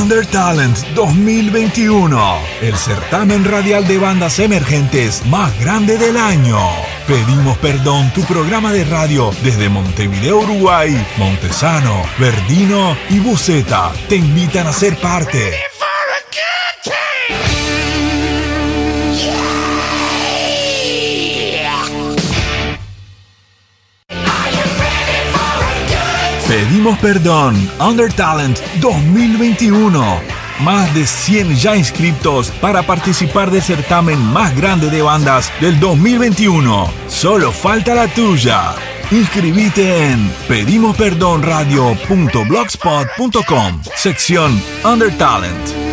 Under Talent 2021, el certamen radial de bandas emergentes más grande del año. Pedimos perdón, tu programa de radio desde Montevideo, Uruguay, Montesano, Verdino y Buceta te invitan a ser parte. Pedimos perdón, Under Talent 2021. Más de 100 ya inscritos para participar del certamen más grande de bandas del 2021. Solo falta la tuya. Inscribite en pedimosperdonradio.blogspot.com, sección Under Talent.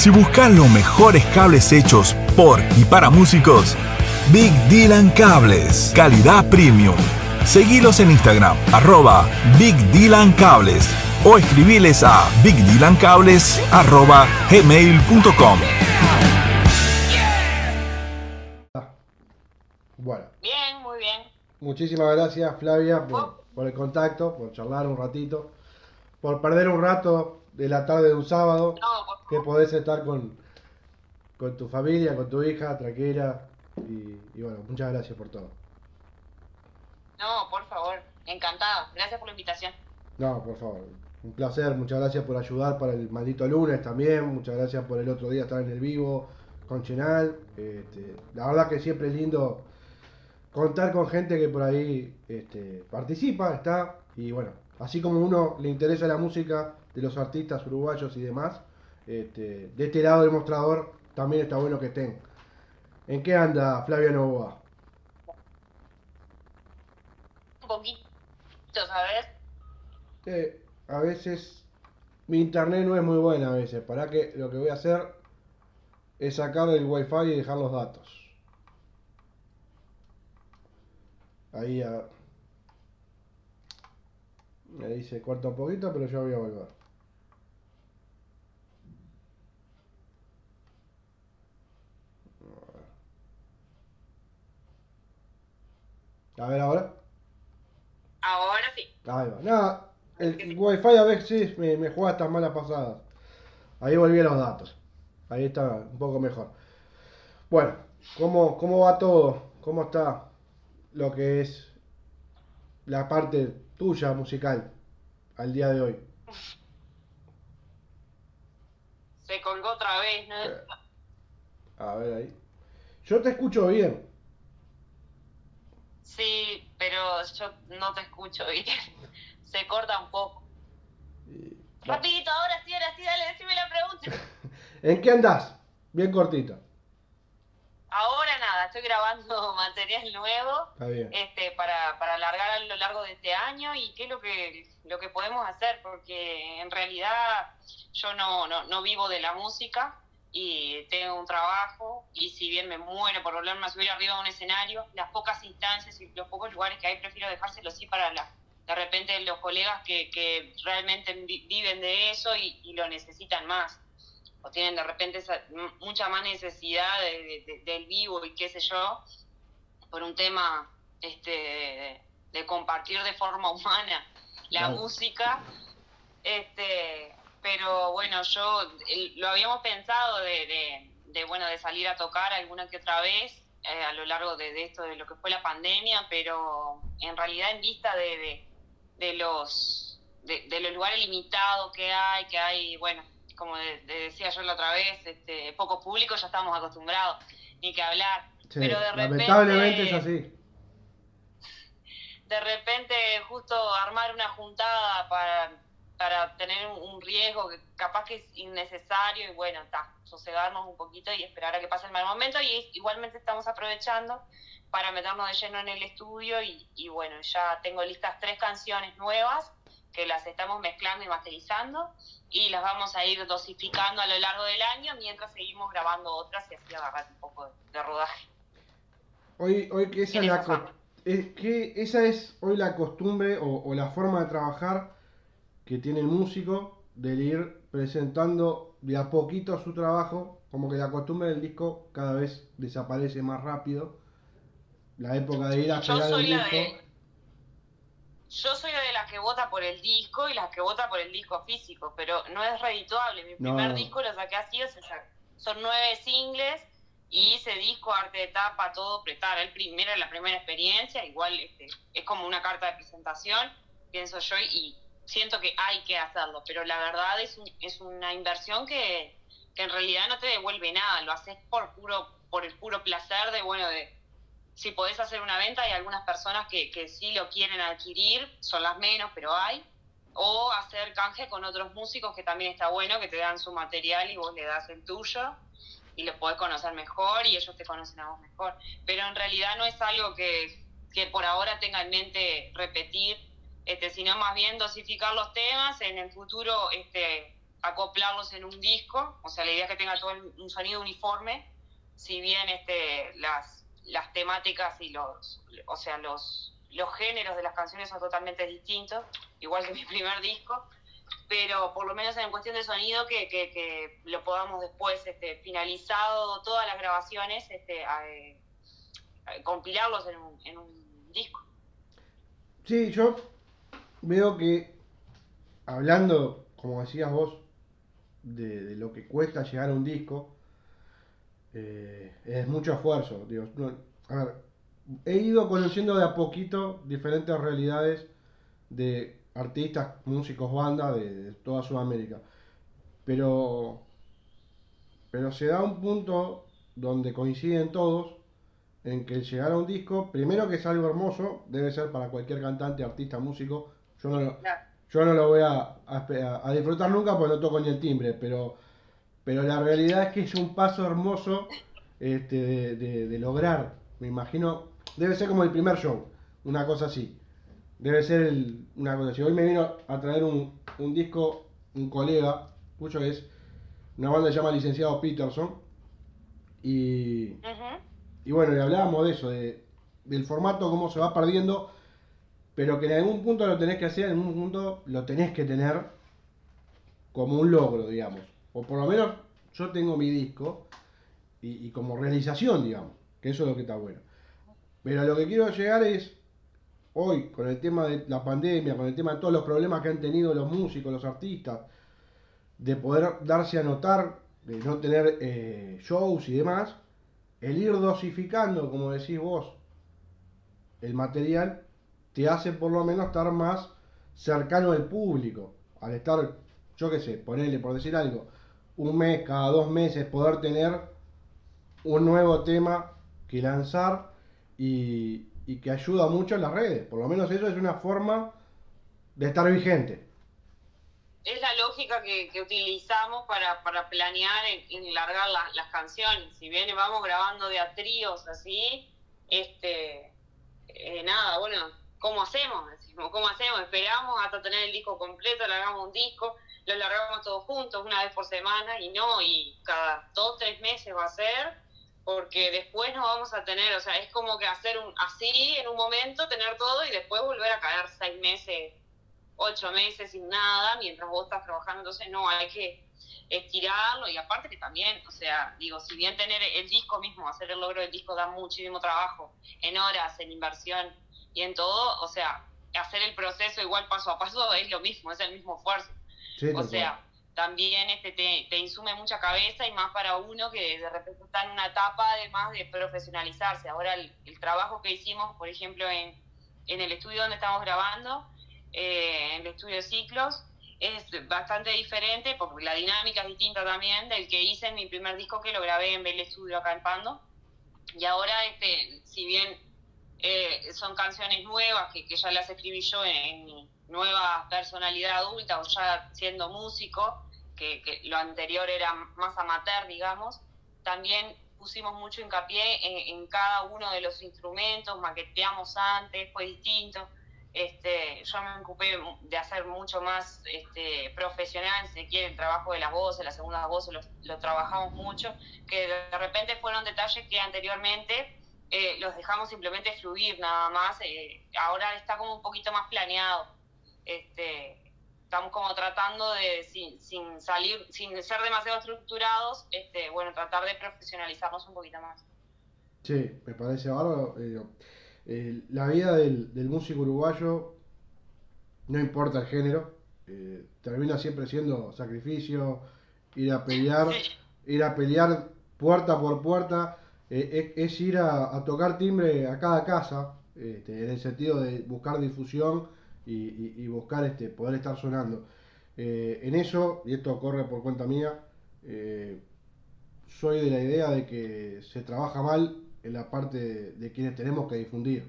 Si buscas los mejores cables hechos por y para músicos, Big Dylan Cables, calidad premium. Seguilos en Instagram, arroba Big Dylan Cables o escribiles a bigdylancables arroba gmail.com. Bueno, Bien, muy bien. muchísimas gracias Flavia por, por el contacto, por charlar un ratito, por perder un rato de la tarde de un sábado, No, que podés estar con, con tu familia, con tu hija, tranquila. Y, y bueno, muchas gracias por todo. No, por favor. Encantado. Gracias por la invitación. No, por favor, un placer, muchas gracias por ayudar para el maldito lunes también, muchas gracias por el otro día estar en el vivo con Chenal. Este, la verdad que siempre es lindo contar con gente que por ahí este, participa, está, y bueno, así como uno le interesa la música de los artistas uruguayos y demás, este, de este lado del mostrador también está bueno que estén. ¿En qué anda Flavia Novoa? Un poquito, ¿sabes? Eh, a veces mi internet no es muy buena a veces. Para que lo que voy a hacer es sacar el wifi y dejar los datos. Ahí a... Ahí se corta un poquito, pero yo voy a volver. A ver ahora. Ahora sí. Ahí va. Nada, el, el wifi a veces me, me juega estas malas pasadas. Ahí volví a los datos. Ahí está un poco mejor. Bueno, ¿cómo, cómo va todo? ¿Cómo está lo que es la parte tuya musical al día de hoy? Se colgó otra vez, ¿no? Eh. A ver ahí. Yo te escucho bien. Sí, pero yo no te escucho bien. Se corta un poco. Y- Rapidito, ahora sí, ahora sí, dale, decime la pregunta. ¿En qué andás? Bien cortito. Ahora nada, estoy grabando material nuevo Está bien. este, para, para alargar a lo largo de este año y qué es lo que, lo que podemos hacer, porque en realidad yo no, no, no vivo de la música y tengo un trabajo y si bien me muero por volverme a subir arriba de un escenario, las pocas instancias y los pocos lugares que hay prefiero dejárselos sí para la, de repente los colegas que, que realmente vi- viven de eso y, y lo necesitan más o tienen de repente esa, mucha más necesidad de- de- de- del vivo y qué sé yo, por un tema este, de, de compartir de forma humana la Claro. música. Este, pero bueno, yo el- lo habíamos pensado de, de, de, bueno de salir a tocar alguna que otra vez eh, a lo largo de, de esto de lo que fue la pandemia, pero en realidad en vista de, de, los de, los lugares limitados que hay, que hay, bueno, como de- de decía yo la otra vez, este, poco público, ya estamos acostumbrados, ni que hablar. Sí, pero de repente, lamentablemente es así. de repente justo armar una juntada para, para tener un, riesgo que capaz que es innecesario y bueno, está, sosegarnos un poquito y esperar a que pase el mal momento y igualmente estamos aprovechando para meternos de lleno en el estudio y, y bueno, ya tengo listas tres canciones nuevas que las estamos mezclando y masterizando y las vamos a ir dosificando a lo largo del año mientras seguimos grabando otras y así agarrar un poco de, de rodaje. Hoy, hoy que esa la es que esa es hoy la costumbre o, o la forma de trabajar que tiene el músico de ir presentando de a poquito su trabajo, como que la costumbre del disco cada vez desaparece más rápido la época de ir a Yo esperar el soy la disco. de- Yo soy de las que vota por el disco y las que vota por el disco físico, pero no es redituable. Mi No. primer disco lo saqué así, o sea, son nueve singles y ese disco, arte de tapa, todo pretar. El primero, la primera experiencia, igual este, es como una carta de presentación, pienso yo, y siento que hay que hacerlo, pero la verdad es, un- es una inversión que, que en realidad no te devuelve nada, lo haces por puro por el puro placer de, bueno, de si podés hacer una venta, hay algunas personas que, que sí lo quieren adquirir, son las menos, pero hay, o hacer canje con otros músicos que también está bueno, que te dan su material y vos le das el tuyo y lo podés conocer mejor y ellos te conocen a vos mejor. Pero en realidad no es algo que, que por ahora tenga en mente repetir, este, sino más bien dosificar los temas, en el futuro este, acoplarlos en un disco, o sea, la idea es que tenga todo un sonido uniforme, si bien este, las, temáticas y los, o sea, los, géneros de las canciones son totalmente distintos, igual que mi primer disco, pero por lo menos en cuestión de sonido que, lo podamos después, finalizado todas las grabaciones, eh, compilarlos en un disco. Sí, yo veo que hablando, como decías vos, de, lo que cuesta llegar a un disco, eh, es mucho esfuerzo. Digo, a ver, he ido conociendo de a poquito diferentes realidades de artistas, músicos, bandas de, de toda Sudamérica. Pero, pero se da un punto donde coinciden todos en que el llegar a un disco, primero que es algo hermoso, debe ser para cualquier cantante, artista, músico. Yo no lo, Claro. yo no lo voy a, a- a disfrutar nunca porque no toco ni el timbre, pero, pero la realidad es que es un paso hermoso este, de, de- de lograr. Me imagino, debe ser como el primer show, una cosa así. Debe ser el- una cosa así. Hoy me vino a traer un, un disco, un colega, que es una banda que se llama Licenciado Peterson. Y, y bueno, y hablábamos de eso, de, del formato, cómo se va perdiendo, pero que en algún punto lo tenés que hacer, en algún punto lo tenés que tener como un logro, digamos. O por lo menos yo tengo mi disco y, como realización, digamos, que eso es lo que está bueno. Pero lo que quiero llegar es, hoy, con el tema de la pandemia, con el tema de todos los problemas que han tenido los músicos, los artistas, de poder darse a notar, de no tener eh, shows y demás, el ir dosificando, como decís vos, el material, te hace por lo menos estar más cercano al público. Al estar, yo qué sé, ponerle, por decir algo, un mes, cada dos meses, poder tener un nuevo tema que lanzar y, que ayuda mucho en las redes. Por lo menos eso es una forma de estar vigente. es la lógica que, utilizamos para, para planear en, largar la- las canciones. Si bien vamos grabando de a tríos así, este, eh, nada, bueno, ¿cómo hacemos? Decimos, ¿cómo hacemos? Esperamos hasta tener el disco completo, largamos un disco, lo largamos todos juntos una vez por semana y no, y cada dos, tres meses va a ser, porque después no vamos a tener, o sea, es como que hacer un así en un momento, tener todo y después volver a caer seis meses ocho meses sin nada mientras vos estás trabajando, entonces no, hay que estirarlo y aparte que también, o sea, digo, si bien tener el disco mismo, hacer el logro del disco da muchísimo trabajo en horas, en inversión y en todo, o sea, hacer el proceso igual paso a paso es lo mismo, es el mismo esfuerzo. Sí, O tal cual. sea, también este te, te insume mucha cabeza y más para uno que de repente está en una etapa además de profesionalizarse. Ahora el, el trabajo que hicimos, por ejemplo, en, en el estudio donde estamos grabando, eh, en el estudio de ciclos, es bastante diferente porque la dinámica es distinta también del que hice en mi primer disco que lo grabé en Bell Studio acá en Pando. Y ahora, este, si bien eh, son canciones nuevas que, que ya las escribí yo en, en mi nueva personalidad adulta o ya siendo músico, que, que lo anterior era más amateur, digamos, también pusimos mucho hincapié en, en cada uno de los instrumentos, maqueteamos antes, fue distinto. Este, yo me ocupé de hacer mucho más este, profesional, si se quiere, el trabajo de las voces, las segundas voces, lo, lo trabajamos mucho, que de repente fueron detalles que anteriormente eh, los dejamos simplemente fluir nada más. eh, ahora está como un poquito más planeado. Este, estamos como tratando de, sin, sin salir, sin ser demasiado estructurados, este, bueno, tratar de profesionalizarnos un poquito más. Sí, me parece bárbaro. eh, eh, la vida del, del músico uruguayo, no importa el género, termina siempre siendo sacrificio, ir a pelear, Sí. ir a pelear puerta por puerta, eh, es, es ir a, a tocar timbre a cada casa, este, en el sentido de buscar difusión y, y- y buscar este, poder estar sonando. Eh, en eso, y esto corre por cuenta mía, eh, soy de la idea de que se trabaja mal en la parte de, de quienes tenemos que difundir.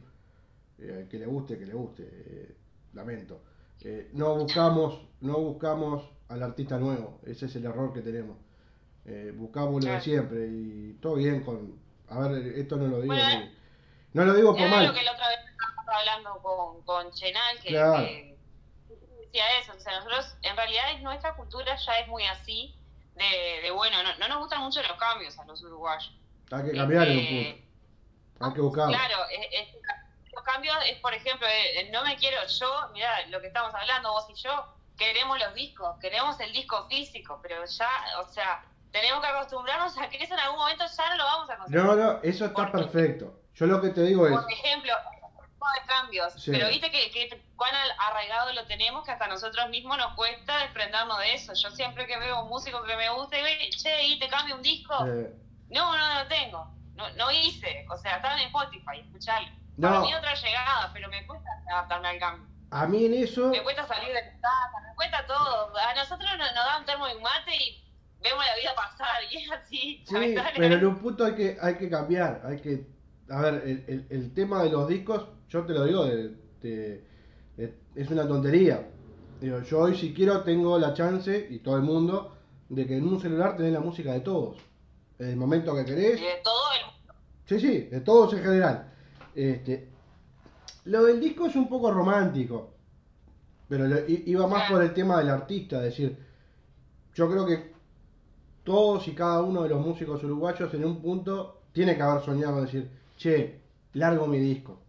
Eh, que le guste, que le guste. lamento. No buscamos, no buscamos al artista nuevo. Ese es el error que tenemos. Buscamos lo de siempre y todo bien con. A ver, esto no lo digo. Bueno, ni- no lo digo por mal. lo que la otra vez estábamos hablando con, con Chenal, que, Claro. que decía eso. O sea, nosotros, en realidad, es- nuestra cultura ya es muy así, de, de bueno, no, no nos gustan mucho los cambios a los uruguayos. Hay que cambiar en un Este, punto. Hay que buscarlo. Claro, es, es- los cambios es, por ejemplo, eh, no me quiero yo, mira, lo que estamos hablando vos y yo, queremos los discos, queremos el disco físico, pero ya, o sea, tenemos que acostumbrarnos a que eso en algún momento ya no lo vamos a conseguir. No, no, eso está perfecto. Yo lo que te digo es. Por ejemplo, de cambios, Sí. pero viste que, que cuán arraigado lo tenemos que hasta nosotros mismos nos cuesta desprendernos de eso. Yo siempre que veo músico que me gusta, digo, "Ey, che, ¿y te cambio un disco? eh, No, no, no tengo. No, no hice. O sea, estaba en Spotify, escuchalo. No. Para mí otra llegada, pero me cuesta adaptarme al cambio. a mí en eso. Me cuesta salir de casa, me cuesta todo. A nosotros nos, nos dan un termo y un mate y vemos la vida pasar. Y es así, Sí, pero en un punto hay que, hay que cambiar, hay que, a ver, el, el- el tema de los discos, yo te lo digo, de- de- de- es una tontería. Digo, yo hoy si quiero tengo la chance, y todo el mundo, de que en un celular tenés la música de todos. En el momento que querés, Y de todo el mundo. sí, sí, de todos en general. Este, lo del disco es un poco romántico, pero lo- iba más Claro. por el tema del artista, es decir, yo creo que todos y cada uno de los músicos uruguayos en un punto tiene que haber soñado decir, che, largo mi disco.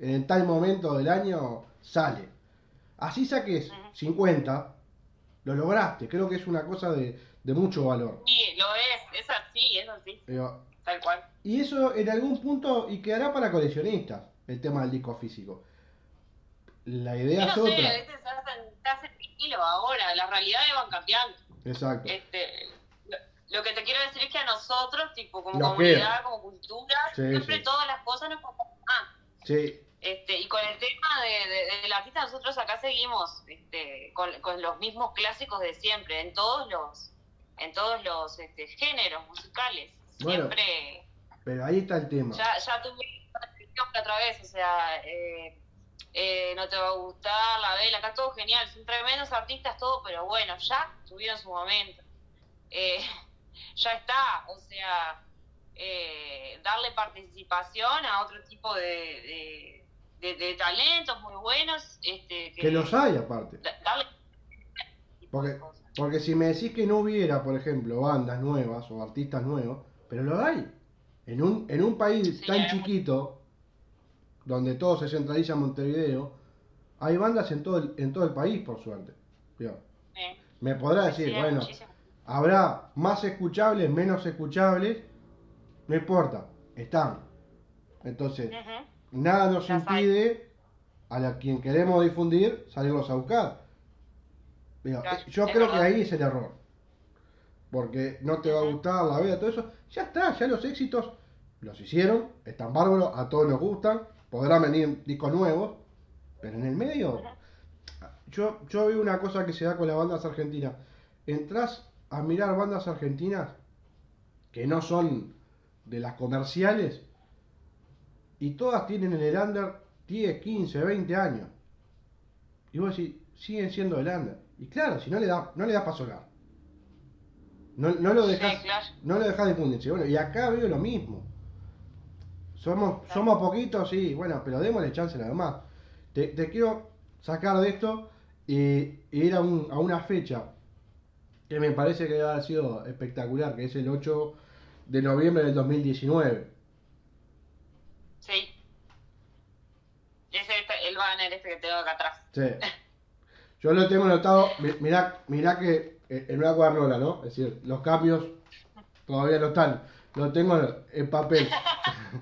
En tal momento del año sale. Así saques Ujú. 50, lo lograste. Creo que es una cosa de, de mucho valor. Sí, lo es. Es así, es así. Tal cual. y eso en algún punto, y quedará para coleccionistas, el tema del disco físico. La Yo idea no es sé, otra. a veces se hacen, se hacen ahora. Las realidades van cambiando. Exacto. Este, lo, que te quiero decir es que a nosotros, tipo, como Nos comunidad, queda. como cultura, Sí, siempre sí. todas las cosas nos pasan. Sí, Este, y con el tema de, de- del artista, nosotros acá seguimos este, con, con los mismos clásicos de siempre, en todos los, en todos los este, géneros musicales. Bueno. Siempre, pero ahí está el tema. ya, ya tuve una otra vez, o sea, eh, eh, no te va a gustar, la vela, está todo genial, son tremendos artistas, todo, pero bueno, ya tuvieron su momento. Eh, ya está, o sea, eh, darle participación a otro tipo de, de, de- de talentos muy buenos, este, Que los hay aparte. da- darle Porque, porque si me decís que no hubiera, por ejemplo, bandas nuevas o artistas nuevos, pero lo hay. En un, en un país Sí, tan chiquito, donde todo se centraliza en Montevideo, hay bandas en todo el, en todo el país, por suerte. Eh, me podrá decir, bueno, muchísimo. Habrá más escuchables, menos escuchables, no importa, están. Entonces, nada nos Las hay. impide a la quien queremos difundir salirlos a buscar. Eh, yo creo que ahí es el error. Porque no te va a gustar la vida, todo eso. Ya está, ya los éxitos los hicieron, están bárbaros, a todos nos gustan, podrán venir discos nuevos, pero en el medio. Yo, yo veo una cosa que se da con las bandas argentinas. Entrás a mirar bandas argentinas que no son de las comerciales y todas tienen en el under 10, 15, 20 años. Y vos decís, siguen siendo el under. Y claro, si no le da, no le das para sonar. No, no lo Sí, dejas, claro. no lo dejas difundirse. Bueno, y acá veo lo mismo. Somos, Claro. somos poquitos, sí, bueno, pero démosle chance nada más. Te, te quiero sacar de esto y, y ir a, un- a una fecha que me parece que ha sido espectacular, que es el 8 de noviembre del 2019. Sí. Ese es el banner este que tengo acá atrás. Sí. Yo lo tengo anotado, mi- mirá, mirá que eh, en una cuadernola, ¿no? Es decir, los cambios todavía no están. lo tengo en papel.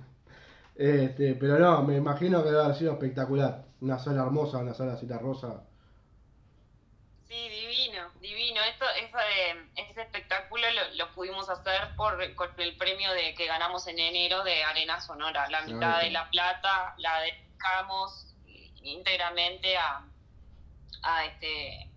este, pero no, me imagino que debe haber sido espectacular. Una sala hermosa, una sala cita rosa. Sí, divino, divino. Esto, ese espectáculo lo, pudimos hacer por con el premio de que ganamos en enero de Arena Sonora. La mitad de la plata la dedicamos íntegramente a, a este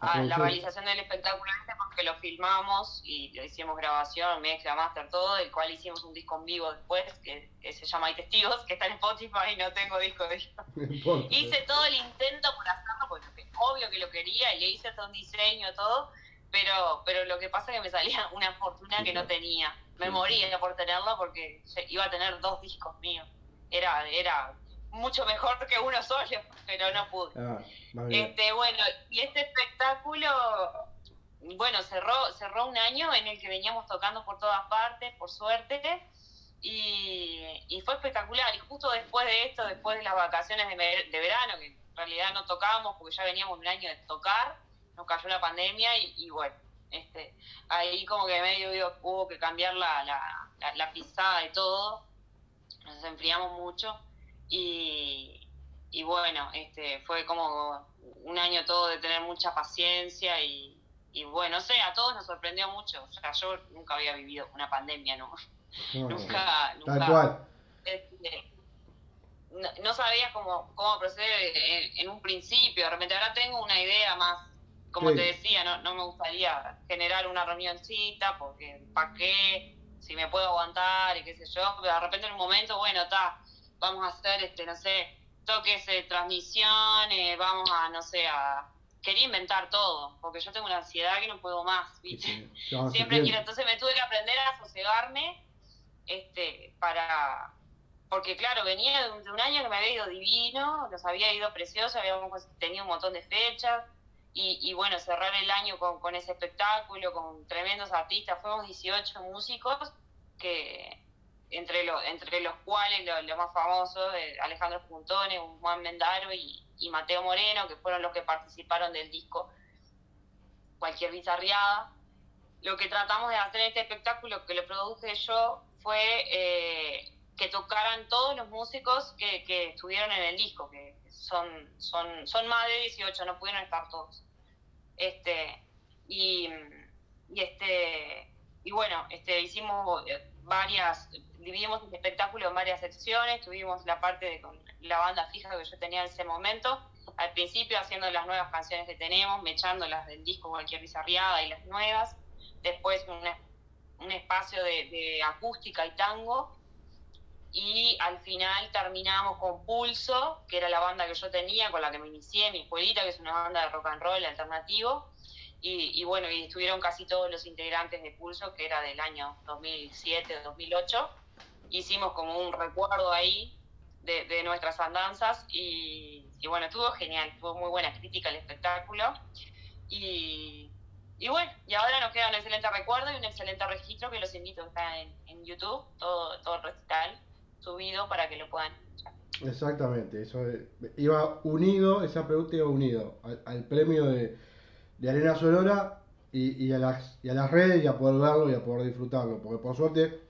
a la realización del espectáculo este porque lo filmamos y lo hicimos grabación, mezcla, master, todo, del cual hicimos un disco en vivo después que, se llama Hay Testigos, que está en Spotify y no tengo disco de ellos. hice todo el intento por hacerlo, porque obvio que lo quería y le hice todo un diseño, todo, pero, pero lo que pasa es que me salía una fortuna que no tenía. Me moría por tenerlo porque iba a tener dos discos míos. Era, era mucho mejor que uno solo, pero no pude. Ah, este, bueno, y este espectáculo, bueno, cerró, cerró un año en el que veníamos tocando por todas partes, por suerte, y, y fue espectacular. Y justo después de esto, después de las vacaciones de, de verano, que en realidad no tocábamos porque ya veníamos un año de tocar, nos cayó la pandemia y, bueno, este, ahí como que medio hubo que cambiar la, la, la pisada de todo, nos enfriamos mucho y, y bueno, este, fue como un año todo de tener mucha paciencia y, y bueno, sé, a todos nos sorprendió mucho. O sea, yo nunca había vivido una pandemia, ¿no? nunca, nunca. Este, no, sabías cómo, cómo proceder en, un principio. De repente ahora tengo una idea más, como te decía, no, no me gustaría generar una reunioncita porque ¿para qué? Si me puedo aguantar y qué sé yo. Pero de repente en un momento, bueno, está vamos a hacer, este, no sé, toques de transmisión, eh, vamos a, no sé, a... Quería inventar todo, porque yo tengo una ansiedad que no puedo más, ¿viste? Siempre quiero, entonces me tuve que aprender a sosegarme, este, para... Porque claro, venía de un, año que me había ido divino, nos había ido precioso, habíamos tenido un montón de fechas, y, y, bueno, cerrar el año con, con, ese espectáculo, con tremendos artistas, fuimos 18 músicos que, entre, lo, entre los cuales los lo más famosos, eh, Alejandro Puntones, Juan Mendaro y, Mateo Moreno, que fueron los que participaron del disco Cualquier Bizarriada. Lo que tratamos de hacer en este espectáculo que lo produje yo fue eh, que tocaran todos los músicos que, que estuvieron en el disco, que son, son, son más de 18, no pudieron estar todos. Este, y, y este y bueno, este hicimos varias dividimos el espectáculo en varias secciones, tuvimos la parte de con la banda fija que yo tenía en ese momento, al principio haciendo las nuevas canciones que tenemos, mechándolas del disco cualquier bizarriada y las nuevas, después un, espacio de, acústica y tango, y al final terminamos con Pulso, que era la banda que yo tenía, con la que me inicié, mi escuelita, que es una banda de rock and roll alternativo, y, bueno, y estuvieron casi todos los integrantes de Pulso, que era del año 2007 o 2008, hicimos como un recuerdo ahí de, nuestras andanzas y, bueno, estuvo genial, tuvo muy buena crítica el espectáculo. Y, y bueno, y ahora nos queda un excelente recuerdo y un excelente registro que los invito, está en, en YouTube, todo, todo el recital subido para que lo puedan escuchar. Exactamente, eso iba unido, esa pregunta iba unido al, premio de, de, Arena Sonora y, y, a las, y a las redes y a poder verlo y a poder disfrutarlo, porque por suerte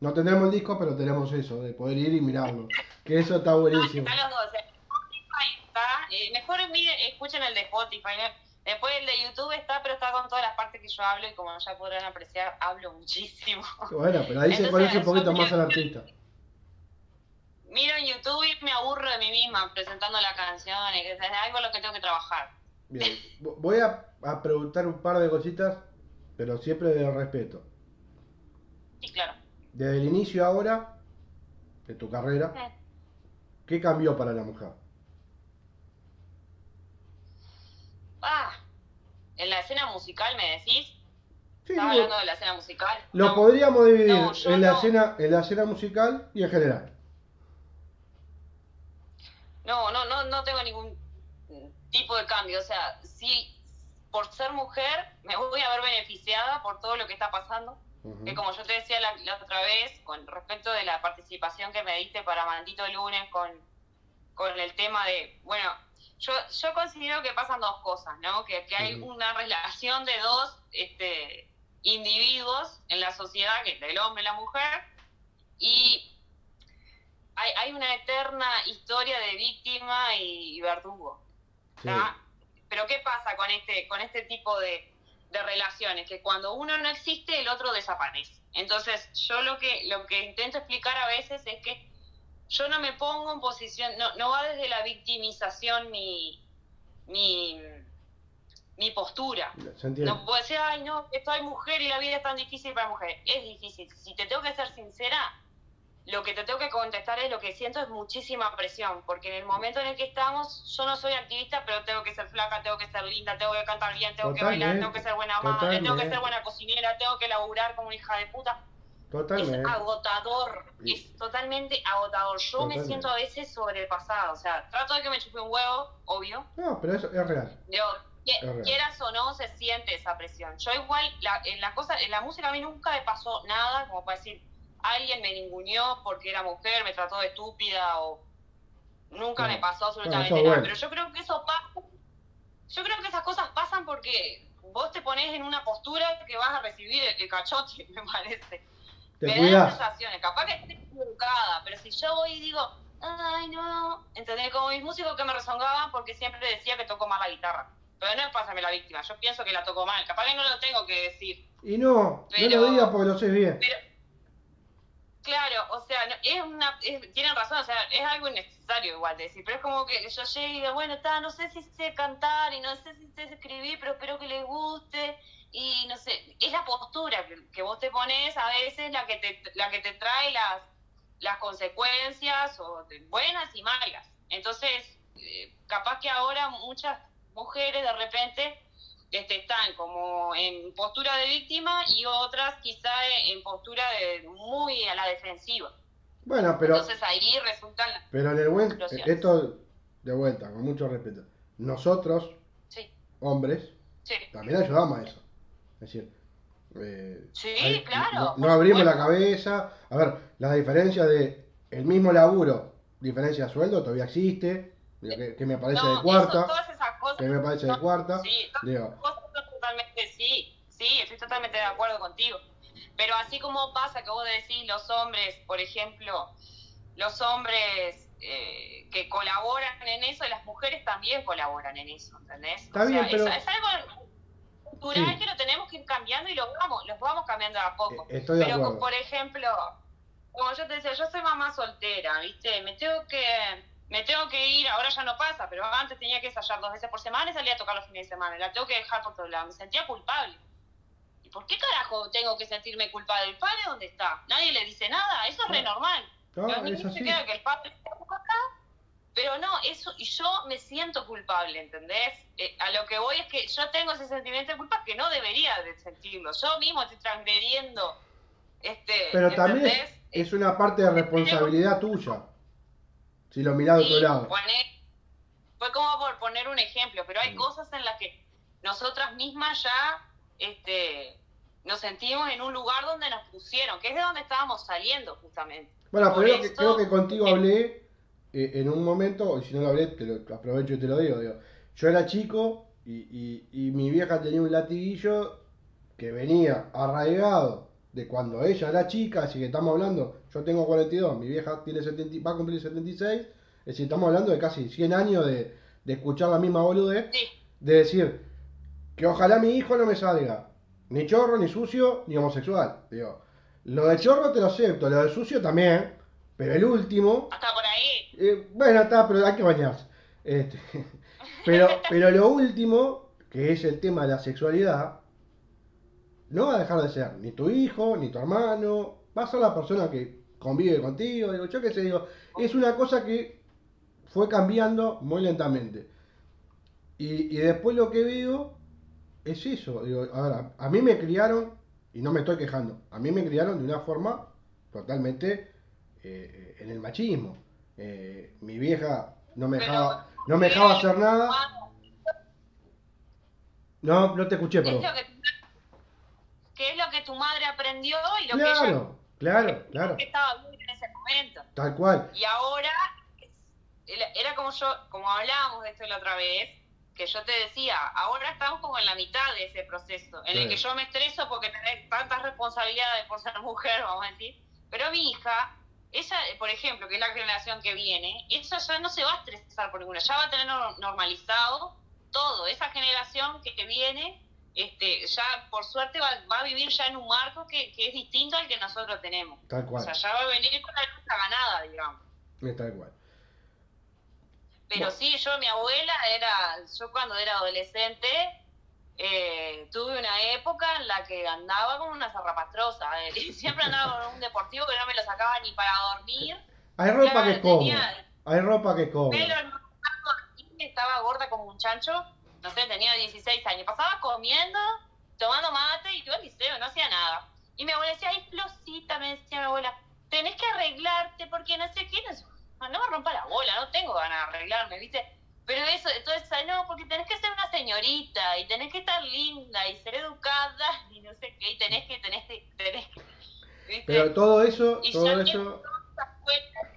no tendremos el disco, pero tenemos eso, de poder ir y mirarlo. Que eso está buenísimo. No, los dos. Spotify está. Eh, mejor escuchen el de Spotify. Después el de YouTube está, pero está con todas las partes que yo hablo y como ya podrán apreciar, hablo muchísimo. Bueno, pero ahí se conoce un poquito más al artista. Miro en YouTube y me aburro de mí misma presentando la canción, es algo en lo que tengo que trabajar. Bien, voy a, a preguntar un par de cositas, pero siempre de respeto. Sí, claro desde el inicio ahora de tu carrera, ¿qué cambió para la mujer? Ah, en la escena musical me decís. Sí, ¿Estás hablando de la escena musical? Lo podríamos dividir en, la escena, en la escena musical y en general. No, no, no, no tengo ningún tipo de cambio. O sea, sí, por ser mujer me voy a ver beneficiada por todo lo que está pasando que como yo te decía la, otra vez, con respecto de la participación que me diste para Maldito Lunes con, con el tema de, bueno, yo, yo considero que pasan dos cosas, ¿no? Que, que hay una relación de dos, este, individuos en la sociedad, que es el hombre y la mujer, y hay, hay una eterna historia de víctima y, verdugo. Pero ¿qué pasa con este, con este tipo de, de relaciones? Que cuando uno no existe, el otro desaparece. Entonces, yo lo que, lo que intento explicar a veces es que yo no me pongo en posición, no, no va desde la victimización mi, mi, mi postura. No puedo decir, ay, no, estoy mujer y la vida es tan difícil para mujeres. Es difícil. Si te tengo que ser sincera, lo que te tengo que contestar es lo que siento es muchísima presión, porque en el momento en el que estamos, yo no soy activista, pero tengo que ser flaca, tengo que ser linda, tengo que cantar bien, tengo que bailar, tengo que ser buena madre, tengo que ser buena cocinera, tengo que laburar como una hija de puta. Totalmente. Es agotador, es totalmente agotador. Yo me siento a veces sobrepasada, o sea, trato de que me chupe un huevo, obvio. No, pero eso es real. quieras o no, se siente esa presión. Yo igual, en la cosa, en la música a mí nunca me pasó nada, como para decir, alguien me ninguneó porque era mujer, me trató de estúpida o nunca me pasó absolutamente nada. Pero yo creo que eso pasa, yo creo que esas cosas pasan porque vos te pones en una postura que vas a recibir el, cachote, me parece. me da sensaciones, capaz que esté equivocada, pero si yo voy y digo, ay no, ¿entendés? Como mis músicos que me rezongaban porque siempre decía que toco mal la guitarra. Pero no es pásame la víctima, yo pienso que la toco mal, capaz que no lo tengo que decir. Y no, no lo digas porque lo sé bien. Claro, o sea, es una, tienen razón, o sea, es algo innecesario igual de decir, pero es como que yo llegue y diga, bueno, está, no sé si sé cantar y no sé si sé escribir, pero espero que les guste y no sé, es la postura que, vos te pones a veces la que te, la que te trae las, las consecuencias o buenas y malas. Entonces, eh, capaz que ahora muchas mujeres de repente este, están como en postura de víctima y otras quizá en postura de muy a la defensiva. Bueno, pero... Entonces ahí resultan Pero en el buen... Esto, de vuelta, con mucho respeto. Nosotros, hombres, también ayudamos a eso. Es decir... Eh, sí, claro. No, abrimos la cabeza. A ver, la diferencia de el mismo laburo, diferencia de sueldo, todavía existe que, me parece de cuarta. que me parece de cuarta. Sí, totalmente, sí, sí, estoy totalmente de acuerdo contigo. Pero así como pasa que vos decís los hombres, por ejemplo, los hombres eh, que colaboran en eso, las mujeres también colaboran en eso, ¿entendés? Está bien, pero... es, algo cultural que lo tenemos que ir cambiando y lo vamos, los vamos cambiando a poco. Eh, estoy pero, por ejemplo, como yo te decía, yo soy mamá soltera, ¿viste? Me tengo que me tengo que ir, ahora ya no pasa, pero antes tenía que ensayar dos veces por semana y salía a tocar los fines de semana. La tengo que dejar por todos lados. Me sentía culpable. ¿Y por qué carajo tengo que sentirme culpable? ¿El padre dónde está? Nadie le dice nada. Eso es re normal. No, es así. que el padre está acá, pero no, eso, y yo me siento culpable, ¿entendés? Eh, a lo que voy es que yo tengo ese sentimiento de culpa que no debería de sentirlo. Yo mismo estoy transgrediendo. Este, pero también es una parte de responsabilidad tuya. Si lo mirás de otro lado. fue como por poner un ejemplo, pero hay mm. cosas en las que nosotras mismas ya este, nos sentimos en un lugar donde nos pusieron, que es de donde estábamos saliendo justamente. Bueno, pero creo que contigo hablé eh, en un momento, y si no lo hablé, te lo aprovecho y te lo digo, digo yo era chico y, y, y mi vieja tenía un latiguillo que venía arraigado de cuando ella era chica, así que estamos hablando, yo tengo 42, mi vieja tiene 70, va a cumplir 76, es decir, estamos hablando de casi 100 años de, escuchar la misma boludez, de decir que ojalá mi hijo no me salga ni chorro, ni sucio, ni homosexual. Digo, lo de chorro te lo acepto, lo de sucio también, pero el último... Hasta por ahí. Eh, bueno, está, pero hay que bañarse. Este, pero, pero lo último, que es el tema de la sexualidad, no va a dejar de ser ni tu hijo, ni tu hermano, va a ser la persona que convive contigo, digo, yo qué sé, digo, es una cosa que fue cambiando muy lentamente. Y, después lo que veo es eso, digo, ahora, a mí me criaron, y no me estoy quejando, a mí me criaron de una forma totalmente eh, en el machismo. Eh, mi vieja no me dejaba, no me dejaba hacer nada. No, no te escuché, perdón qué es lo que tu madre aprendió y lo que ella claro, claro. que estaba bien en ese momento. Tal cual. Y ahora era como yo, como hablábamos de esto la otra vez, que yo te decía, ahora estamos como en la mitad de ese proceso, en el que yo me estreso porque tenés tantas responsabilidades por ser mujer, vamos a decir, pero mi hija, ella, por ejemplo, que es la generación que viene, ella ya no se va a estresar por ninguna, ya va a tener normalizado todo, esa generación que, viene, este, ya por suerte va, a vivir ya en un marco que, es distinto al que nosotros tenemos. Tal cual. O sea, ya va a venir con la lucha ganada, digamos. Tal cual. Pero sí, yo, mi abuela era, yo cuando era adolescente, eh, tuve una época en la que andaba como una zarrapastrosa. Eh, siempre andaba con un deportivo que no me lo sacaba ni para dormir. Hay ropa que come. Hay ropa que come. Pero estaba gorda como un chancho. No sé, tenía 16 años. Pasaba comiendo, tomando mate y yo al liceo, no hacía nada. Y mi abuela decía, ay, Flosita, me decía mi abuela, tenés que arreglarte porque no sé quién es no me rompa la bola, no tengo ganas de arreglarme, ¿viste? Pero eso, entonces, no, porque tenés que ser una señorita y tenés que estar linda y ser educada y no sé qué, y tenés que, tenés que, tenés que, ¿viste? Pero todo eso, todo eso...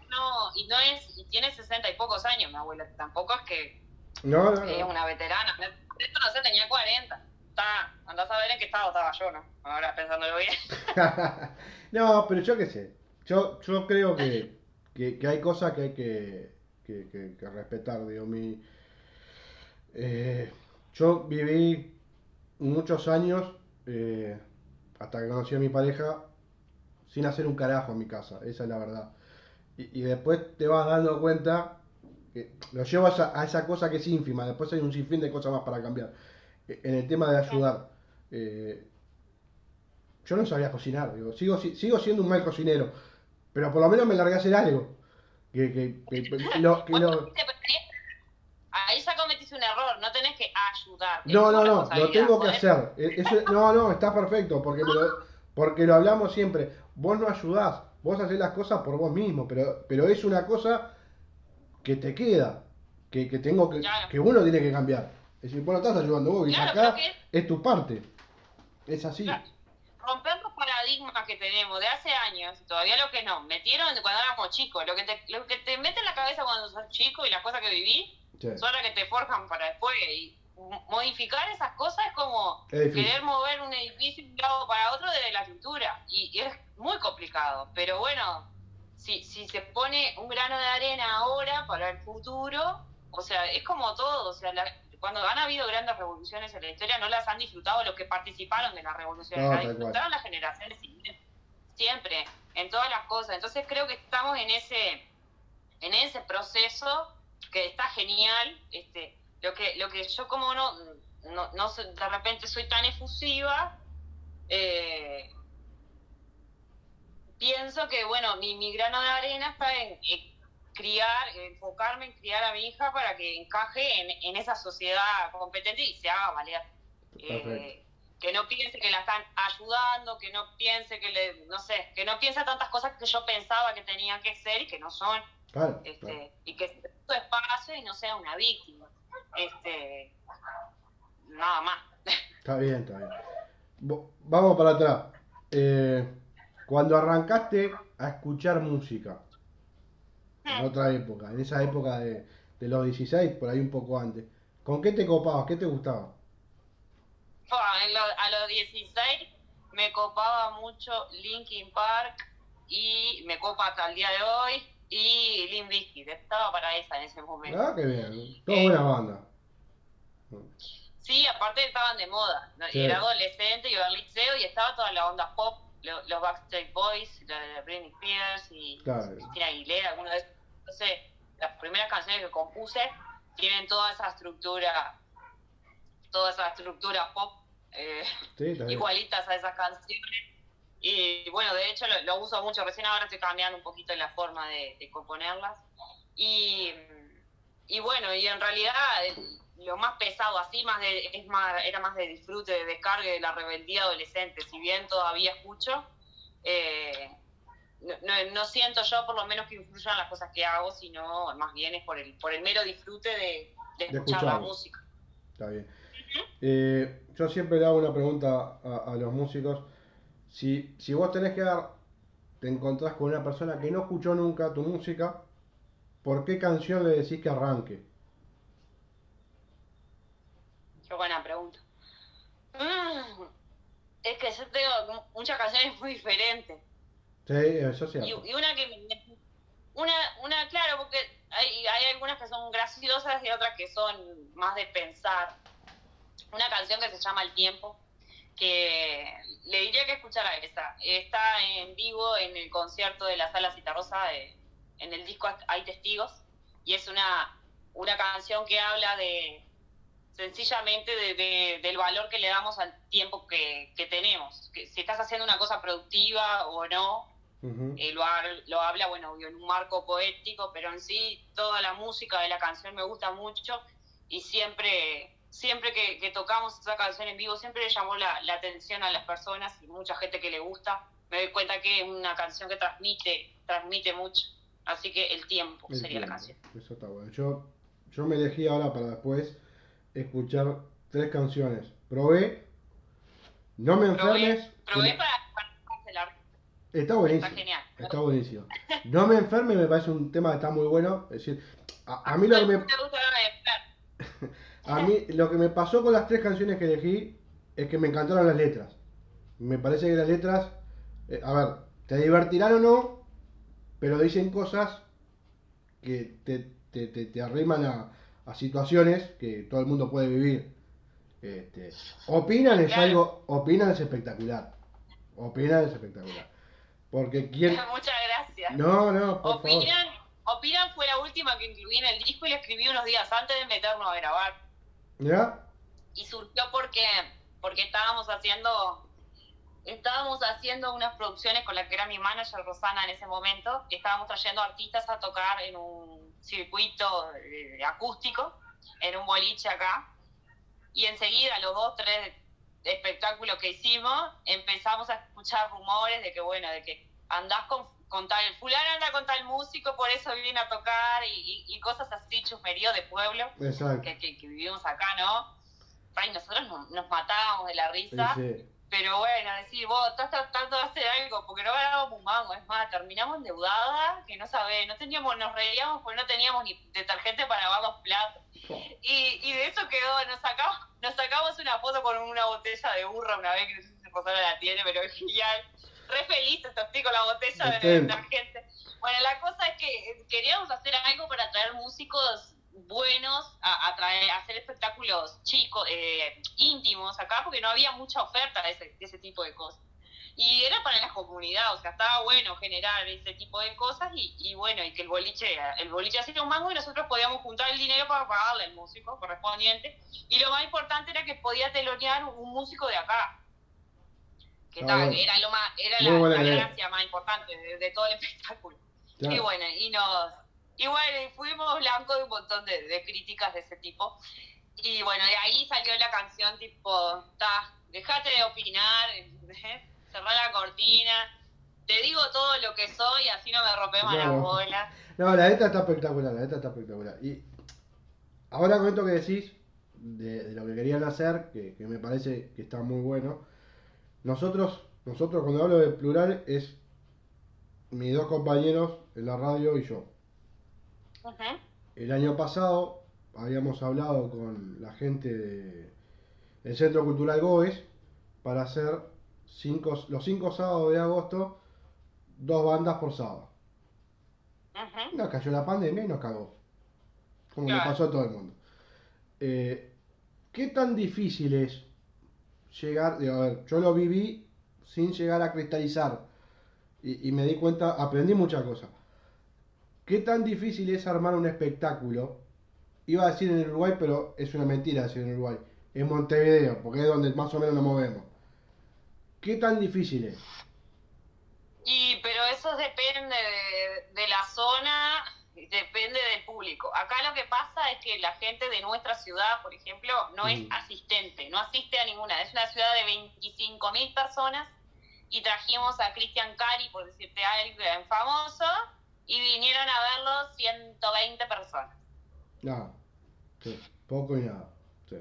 No, y no es, y tiene sesenta y pocos años mi abuela, tampoco es que no, no, es una veterana, esto no sé, tenía 40. Está, andás a ver en qué estado estaba yo, ¿no? Ahora pensándolo bien. no, pero yo qué sé. Yo, yo creo que que, hay cosas que hay que, que, respetar. Digo, mi, eh, yo viví muchos años, eh, hasta que conocí a mi pareja, sin hacer un carajo en mi casa, esa es la verdad. Y, después te vas dando cuenta que lo llevas a, esa cosa que es ínfima, después hay un sinfín de cosas más para cambiar. E, en el tema de ayudar, eh, yo no sabía cocinar, digo, sigo, sigo siendo un mal cocinero pero por lo menos me largué a hacer algo. Que, que, lo, que Ahí ya cometiste un error, no tenés que ayudar. No, no, no, lo tengo que hacer. E, no, no, está perfecto, porque, lo, porque lo hablamos siempre. Vos no ayudás, vos haces las cosas por vos mismo, pero, pero es una cosa que te queda, que, que tengo que, que uno tiene que cambiar. Es decir, vos no estás ayudando vos, y acá es tu parte. Es así romper los paradigmas que tenemos de hace años, todavía lo que nos metieron cuando éramos chicos, lo que te, lo que te mete en la cabeza cuando sos chico y las cosas que viví, son las que te forjan para después. Y modificar esas cosas es como querer mover un edificio de un lado para otro desde la cintura. Y, es muy complicado. Pero bueno, si, si se pone un grano de arena ahora para el futuro, o sea, es como todo. O sea, la, cuando han habido grandes revoluciones en la historia, no las han disfrutado los que participaron de las revoluciones, las disfrutaron las generaciones siempre, en todas las cosas. Entonces creo que estamos en ese, en ese proceso que está genial. Este, lo que, lo que yo como no, no, no de repente soy tan efusiva, eh, pienso que bueno, mi, mi grano de arena está en, criar, enfocarme en criar a mi hija para que encaje en, esa sociedad competente y se haga valer. Eh, que no piense que la están ayudando, que no piense que le, no sé, que no piense tantas cosas que yo pensaba que tenían que ser y que no son. este, Y que esté su espacio y no sea una víctima. Este, nada más. Está bien, está bien. Vamos para atrás. Eh, cuando arrancaste a escuchar música, en otra época, en esa época de, los 16, por ahí un poco antes. ¿Con qué te copabas? ¿Qué te gustaba? a los 16 me copaba mucho Linkin Park y me copa hasta el día de hoy y Limp Bizkit, estaba para esa en ese momento. Ah, qué bien, toda buena banda. Sí, aparte estaban de moda, era adolescente, iba al liceo y estaba toda la onda pop, los, Backstreet Boys, la Britney Spears y Cristina Aguilera, algunos de esos entonces, las primeras canciones que compuse tienen toda esa estructura, toda esa estructura pop eh, igualitas a esas canciones. Y bueno, de hecho lo, uso mucho, recién ahora estoy cambiando un poquito la forma de, componerlas. Y, y, bueno, y en realidad lo más pesado, así más de, es más, era más de disfrute, de descargue de la rebeldía adolescente, si bien todavía escucho. Eh, no, siento yo por lo menos que influyan las cosas que hago, sino más bien es por el, por el mero disfrute de, escuchar la música. Está bien. Eh, yo siempre le hago una pregunta a, los músicos. Si, si vos tenés que dar, te encontrás con una persona que no escuchó nunca tu música, ¿por qué canción le decís que arranque? Es que yo tengo muchas canciones muy diferentes. Sí, eso sí. Y, y una que me- una, una, claro, porque hay, hay algunas que son graciosas y otras que son más de pensar. Una canción que se llama El Tiempo, que le diría que escuchara esa. Está en vivo en el concierto de la Sala Citarrosa, de- en el disco Hay Testigos, y es una, una canción que habla de sencillamente de, de- del valor que le damos al tiempo que, que tenemos. Que si estás haciendo una cosa productiva o no, Ujú. eh, lo, ha- lo habla, bueno, obvio, en un marco poético, pero en sí toda la música de la canción me gusta mucho y siempre, siempre que, que tocamos esa canción en vivo, siempre le llamó la, la atención a las personas y mucha gente que le gusta. Me doy cuenta que es una canción que transmite, transmite mucho. Así que el tiempo El sería la tiempo. canción. Eso está bueno. Yo, yo me elegí ahora para después escuchar tres canciones. Probé. No me enfermes. Probé, probé para, cancelar. Está buenísimo. Está genial. Está buenísimo. No me enferme me parece un tema que está muy bueno. Es decir, a, a mí lo que me, a mí lo que me pasó con las tres canciones que elegí es que me encantaron las letras. Me parece que las letras, eh, a ver, te divertirán o no, pero dicen cosas que te, te, te, te arriman a, a situaciones que todo el mundo puede vivir. Este, opinan es Claro. algo, opinan es espectacular. Opinan es espectacular. Porque quién... Muchas gracias. No, no, por favor. Opinan, Opinan fue la última que incluí en el disco y la escribí unos días antes de meternos a grabar. ¿Ya? Y surgió porque, porque estábamos haciendo estábamos haciendo unas producciones con la que era mi manager Rosana en ese momento, que estábamos trayendo artistas a tocar en un circuito eh, acústico, en un boliche acá, y enseguida los dos, tres espectáculos que hicimos, empezamos a escuchar rumores de que, bueno, de que andás con, con tal, fulano anda con tal músico, por eso viene a tocar, y, y- y cosas así, chusmerío de pueblo, que, que, que vivimos acá, ¿no? Ay, nosotros nos, nos matábamos de la risa. Sí, sí. Pero bueno, decir, vos estás tratando de hacer algo porque no ganábamos un mango. Es más, terminamos endeudadas, que no sabés, no teníamos, nos reíamos porque no teníamos ni detergente para lavar los platos. Y, y de eso quedó, nos sacamos, nos sacamos una foto con una botella de burra una vez, que no sé si Rosana la tiene, pero es genial. Re felices así con la botella de detergente. Bueno, la cosa es que queríamos hacer algo para traer músicos buenos a, a traer, a hacer espectáculos chicos, eh, íntimos acá, porque no había mucha oferta de ese, de ese tipo de cosas. Y era para la comunidad, o sea, estaba bueno generar ese tipo de cosas y, y bueno, y que el boliche, el boliche hacía un mango y nosotros podíamos juntar el dinero para pagarle al músico correspondiente. Y lo más importante era que podía telonear un músico de acá. Que Ah, bueno. era lo más, era la, la gracia más importante de, de todo el espectáculo. Claro. Y bueno, y nos. Y bueno, y fuimos blancos de un montón de, de críticas de ese tipo. Y bueno, de ahí salió la canción tipo, ta, dejate de opinar, cerrá la cortina, te digo todo lo que soy, así no me rompes más Claro. las bolas. No, la letra está espectacular, la letra está espectacular. Y ahora con esto que decís, de, de lo que querían hacer, que, que me parece que está muy bueno, nosotros, nosotros cuando hablo de plural es mis dos compañeros en la radio y yo. El año pasado habíamos hablado con la gente de- del Centro Cultural Goes para hacer cinco, los cinco sábados de agosto dos bandas por sábado. Ujú. Nos cayó la pandemia y nos cagó. Como le pasó a todo el mundo. Eh, ¿Qué tan difícil es llegar? digo, a ver, yo lo viví sin llegar a cristalizar. Y, y me di cuenta, aprendí muchas cosas. ¿Qué tan difícil es armar un espectáculo? Iba a decir en Uruguay, pero es una mentira decir en Uruguay. En Montevideo, porque es donde más o menos nos movemos. ¿Qué tan difícil es? Y, pero eso depende de, de la zona, depende del público. Acá lo que pasa es que la gente de nuestra ciudad, por ejemplo, no es Mm. asistente, no asiste a ninguna. Es una ciudad de 25 mil personas y trajimos a Cristian Cari, por decirte alguien famoso, y vinieron a verlo 120 personas. Nada. Sí, poco y nada. Sí.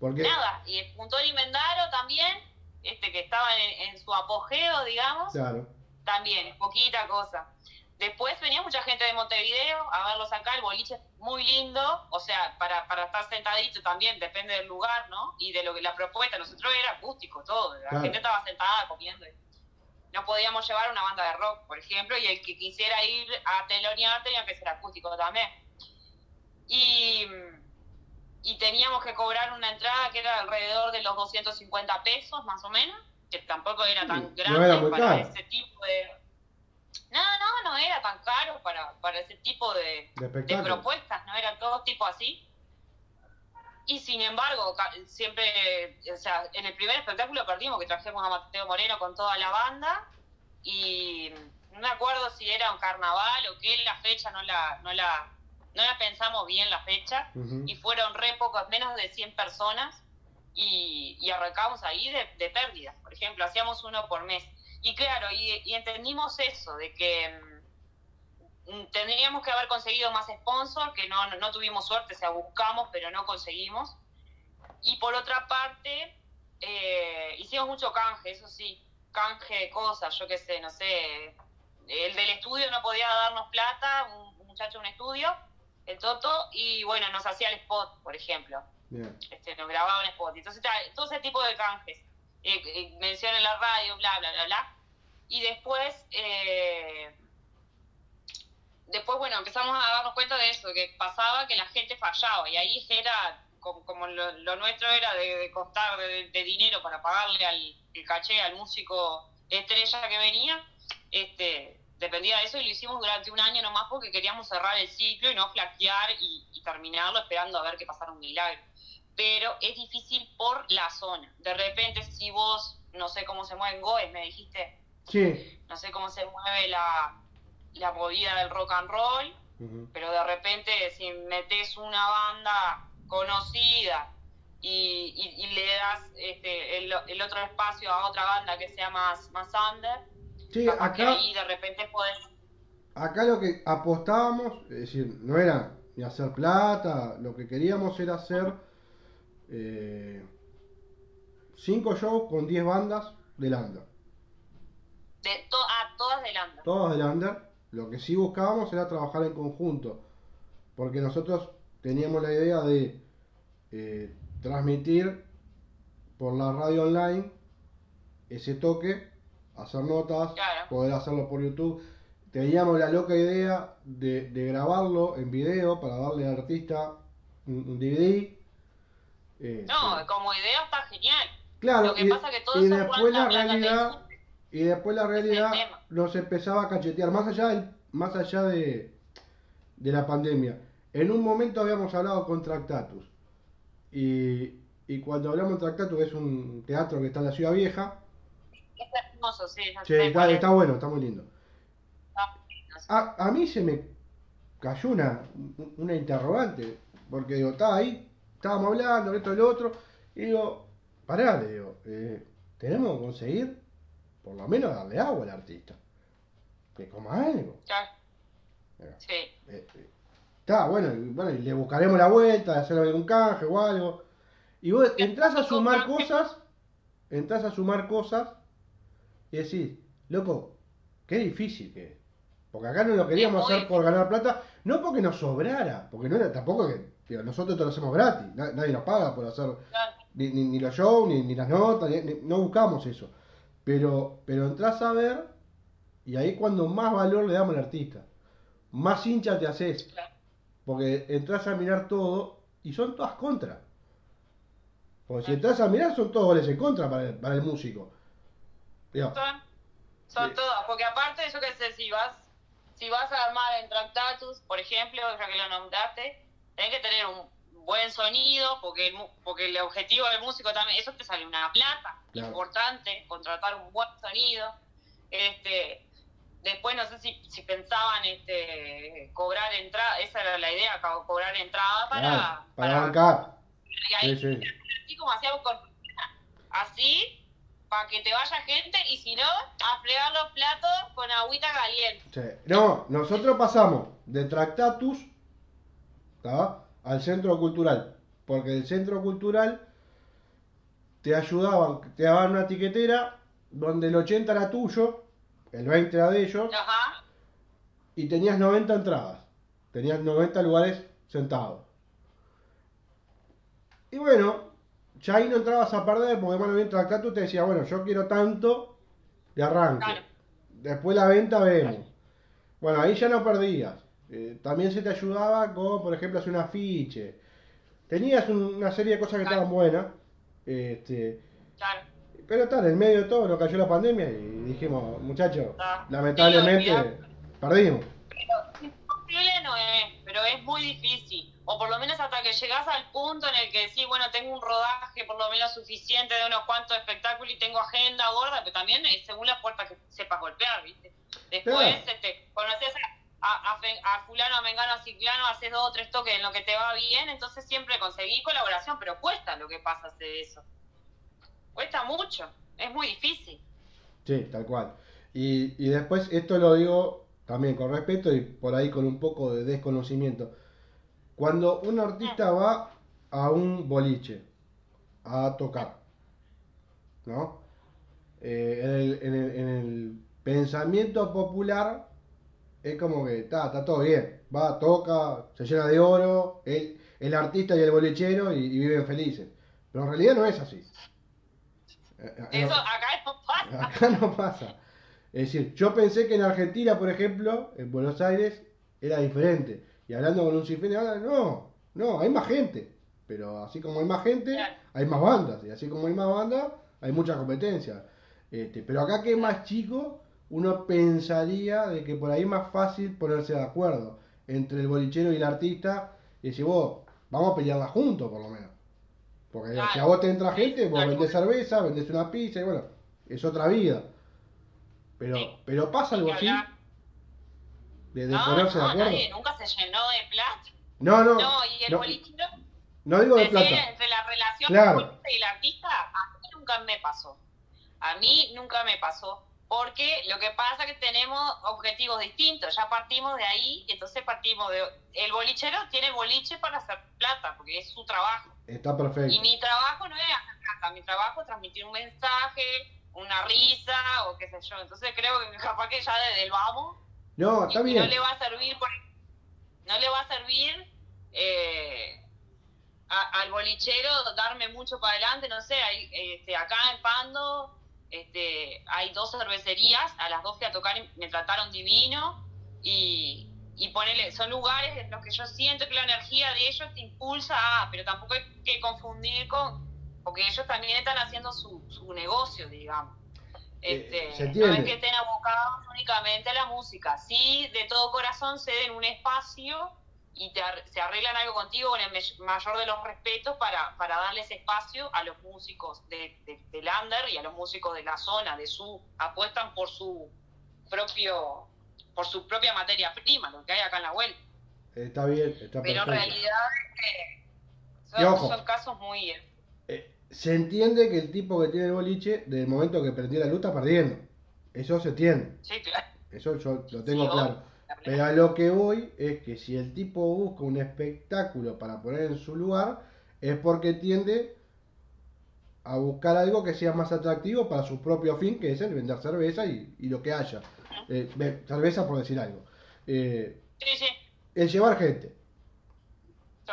Porque, Nada, y el Puntón y Mendaro también, este que estaba en, en su apogeo, digamos, claro. también, poquita cosa. Después venía mucha gente de Montevideo a verlos acá, el boliche es muy lindo, o sea, para, para estar sentadito también, depende del lugar, ¿no? Y de lo que la propuesta, nosotros era acústico todo, la Claro. gente estaba sentada comiendo. No podíamos llevar una banda de rock, por ejemplo, y el que quisiera ir a telonear tenía que ser acústico también. Y, y teníamos que cobrar una entrada que era alrededor de los 250 pesos, más o menos, que tampoco era tan No grande era para caro. ese tipo de... No, no, no era tan caro para, para ese tipo de, De de propuestas, no era todo tipo así. Y sin embargo, siempre, o sea, en el primer espectáculo perdimos que trajimos a Mateo Moreno con toda la banda y no me acuerdo si era un carnaval o qué, la fecha no la, no la, no la pensamos bien la fecha y fueron re pocos, menos de 100 personas y, y arrancamos ahí de, de pérdidas, por ejemplo, hacíamos uno por mes. Y claro, y, y entendimos eso, de que mm, tendríamos que haber conseguido más sponsors, que no, no, tuvimos suerte, o sea, buscamos, pero no conseguimos. Y por otra parte, eh, hicimos mucho canje, eso sí, canje de cosas, yo qué sé, no sé. El del estudio no podía darnos plata, un, muchacho un estudio, el Toto, y bueno, nos hacía el spot, por ejemplo este, nos grababa un spot. Entonces, todo ese tipo de canjes. Eh, eh, mención en la radio, bla, bla, bla, bla. Y después, eh, después, bueno, empezamos a darnos cuenta de eso, que pasaba que la gente fallaba. Y ahí era, como, como lo, lo nuestro era de, de costar de, de dinero para pagarle al el caché al músico estrella que venía, este dependía de eso y lo hicimos durante un año nomás porque queríamos cerrar el ciclo y no flaquear y, y terminarlo esperando a ver que pasara un milagro pero es difícil por la zona. De repente, si vos, no sé cómo se mueven Goes, me dijiste, Sí. no sé cómo se mueve la, la movida del rock and roll, pero de repente si metes una banda conocida y, y- y le das este, el, el otro espacio a otra banda que sea más, más under, Sí, que ahí de repente podés... acá lo que apostábamos, es decir, no era ni hacer plata, lo que queríamos era hacer eh, cinco shows con 10 bandas del under. De to a todas del under. Todas del under. Lo que sí buscábamos era trabajar en conjunto. Porque nosotros teníamos la idea de eh, transmitir por la radio online ese toque, hacer notas, Claro. poder hacerlo por YouTube. Teníamos la loca idea de, de grabarlo en video para darle al artista un, DVD. Eh, No, como idea está genial. Claro, Lo que y, pasa que todo y después la realidad, y después la realidad nos empezaba a cachetear, más allá del- más allá de, de la pandemia. En un momento habíamos hablado con Tractatus. Y, y cuando hablamos de Tractatus es un teatro que está en la ciudad vieja. Hermoso, sí. no está, está bueno, está muy lindo. A, a mí se me cayó una, una interrogante, porque digo, estaba ahí, estábamos hablando, esto y lo otro, y digo, pará, le digo, eh, tenemos que conseguir por lo menos darle agua al artista, que coma algo. Sí. eh, eh, Está, bueno, y, bueno, y le buscaremos la vuelta, de hacerle algún canje o algo. Y vos entras a sumar cosas, entras a sumar cosas y decís, loco, qué difícil que es. Porque acá no lo queríamos hacer por ganar plata, no porque nos sobrara, porque no era tampoco que, digo, nosotros te lo hacemos gratis, na- nadie nos paga por hacer ni, ni, ni los shows, ni, ni las notas, ni- no buscamos eso. Pero, pero entras a ver y ahí cuando más valor le damos al artista, más hincha te haces. Claro. Porque entras a mirar todo y son todas contra. Porque si entras a mirar son todos goles en contra para el, para el músico. Son, son Sí. todas, porque aparte, yo qué sé, si vas, si vas a armar en Tractatus, por ejemplo, ya que lo nombraste, tenés que tener un buen sonido, porque el, porque el objetivo del músico también, eso te sale una plata Claro. importante, contratar un buen sonido. Este, después no sé si, si pensaban este cobrar entrada, esa era la idea, co- cobrar entrada para, claro, para bancar. y ahí Sí, sí. así como hacíamos con así para que te vaya gente y si no a fregar los platos con agüita caliente Sí. No, nosotros pasamos de Tractatus ¿tá? Al centro cultural. Porque el centro cultural te ayudaban, te daban una tiquetera donde el 80 era tuyo, el 20 era de ellos, ajá y tenías 90 entradas. Tenías 90 lugares sentados. Y bueno, ya ahí no entrabas a perder porque bueno, mientras tú te decía, bueno, yo quiero tanto de arranque. Claro. Después la venta vemos. Bueno, ahí ya no perdías. Eh, también se te ayudaba con, por ejemplo, hacer un afiche. Tenías un- una serie de cosas que Claro. estaban buenas. Este, Claro. pero tal, en medio de todo nos cayó la pandemia y dijimos, muchachos, Ah. lamentablemente olvidate. perdimos. Imposible no es, pero es muy difícil. O por lo menos hasta que llegas al punto en el que decís, bueno, tengo un rodaje por lo menos suficiente de unos cuantos espectáculos y tengo agenda gorda, pero también es según las puertas que sepas golpear, ¿viste? Después Claro. este, conoces a, a, a Fe- a fulano, a mengano, a ciclano, haces dos o tres toques en lo que te va bien, entonces siempre conseguís colaboración, pero cuesta lo que pasa hacer eso. Cuesta mucho, es muy difícil. Sí, tal cual. Y, y después esto lo digo también con respeto y por ahí con un poco de desconocimiento. Cuando un artista va a un boliche a tocar, ¿no? Eh, en, el, en el- en el pensamiento popular es como que está, está todo bien. Va, toca, se llena de oro, el, el artista y el bolichero y, y viven felices. Pero en realidad no es así. Eh, eh, Eso acá no pasa. Acá no pasa. Es decir, yo pensé que en Argentina, por ejemplo, en Buenos Aires, era diferente. Y hablando con un cifrino, ahora no, no, hay más gente. Pero así como hay más gente, hay más bandas. Y así como hay más bandas, hay mucha competencia. Este, pero acá que es más chico, uno pensaría de que por ahí es más fácil ponerse de acuerdo entre el bolichero y el artista. Y decir, vos, vamos a pelearla juntos, por lo menos. Porque Claro. si a vos te entra gente, vos Claro. vendés cerveza, vendés una pizza y bueno, es otra vida. Pero, Sí. pero pasa algo así, hablar. de, de No, ponerse de no, acuerdo. nadie nunca se llenó de plata. No, no, No, y el no, bolichero, no digo de plata. entre la relación Claro. del y el artista, a mí nunca me pasó. A mí nunca me pasó. Porque lo que pasa es que tenemos objetivos distintos. Ya partimos de ahí, entonces partimos de. El bolichero tiene boliche para hacer plata, porque es su trabajo. Está perfecto. Y mi trabajo no es hacer plata, mi trabajo es transmitir un mensaje, una risa o qué sé yo. Entonces creo que capaz que ya desde el vamos No, está y bien. no le va a servir por- no le va a servir eh, a- al bolichero darme mucho para adelante no sé hay, este, acá en Pando este, hay dos cervecerías a las dos fui a tocar y me trataron divino y, y ponele, son lugares en los que yo siento que la energía de ellos te impulsa a, pero tampoco hay que confundir con, porque ellos también están haciendo su, su negocio, digamos. Eh, Este, se no es que estén abocados únicamente a la música. Sí, de todo corazón ceden un espacio y te ar- se arreglan algo contigo con el mayor de los respetos para, para darles espacio a los músicos de, de, del under y a los músicos de la zona, de su, apuestan por su propio, por su propia materia prima, lo que hay acá en la vuelta. Está bien, está Pero en perfecto. realidad eh, son, ojo. son casos muy... eh, Eh, se entiende que el tipo que tiene el boliche, desde el momento que prendió la luz, está perdiendo. Eso se entiende. Sí, claro. Eso yo lo tengo Sí, claro. Pero a lo que voy es que si el tipo busca un espectáculo para poner en su lugar, es porque tiende a buscar algo que sea más atractivo para su propio fin, que es el vender cerveza y, y lo que haya. Eh, ve- cerveza por decir algo. Eh, Sí, sí, el llevar gente.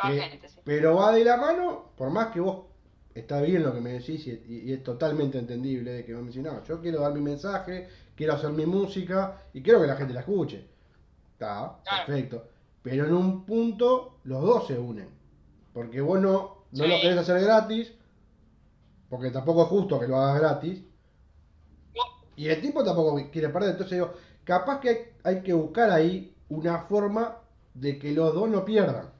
Eh, gente, sí. Pero va de la mano, por más que vos está bien lo que me decís y, es totalmente entendible de que vos me decís, no, yo quiero dar mi mensaje, quiero hacer mi música y quiero que la gente la escuche. Está, Claro. perfecto. Pero en un punto los dos se unen. Porque vos no, no Sí. lo querés hacer gratis, porque tampoco es justo que lo hagas gratis. Y el tipo tampoco quiere perder. Entonces digo, capaz que hay, hay que buscar ahí una forma de que los dos no pierdan.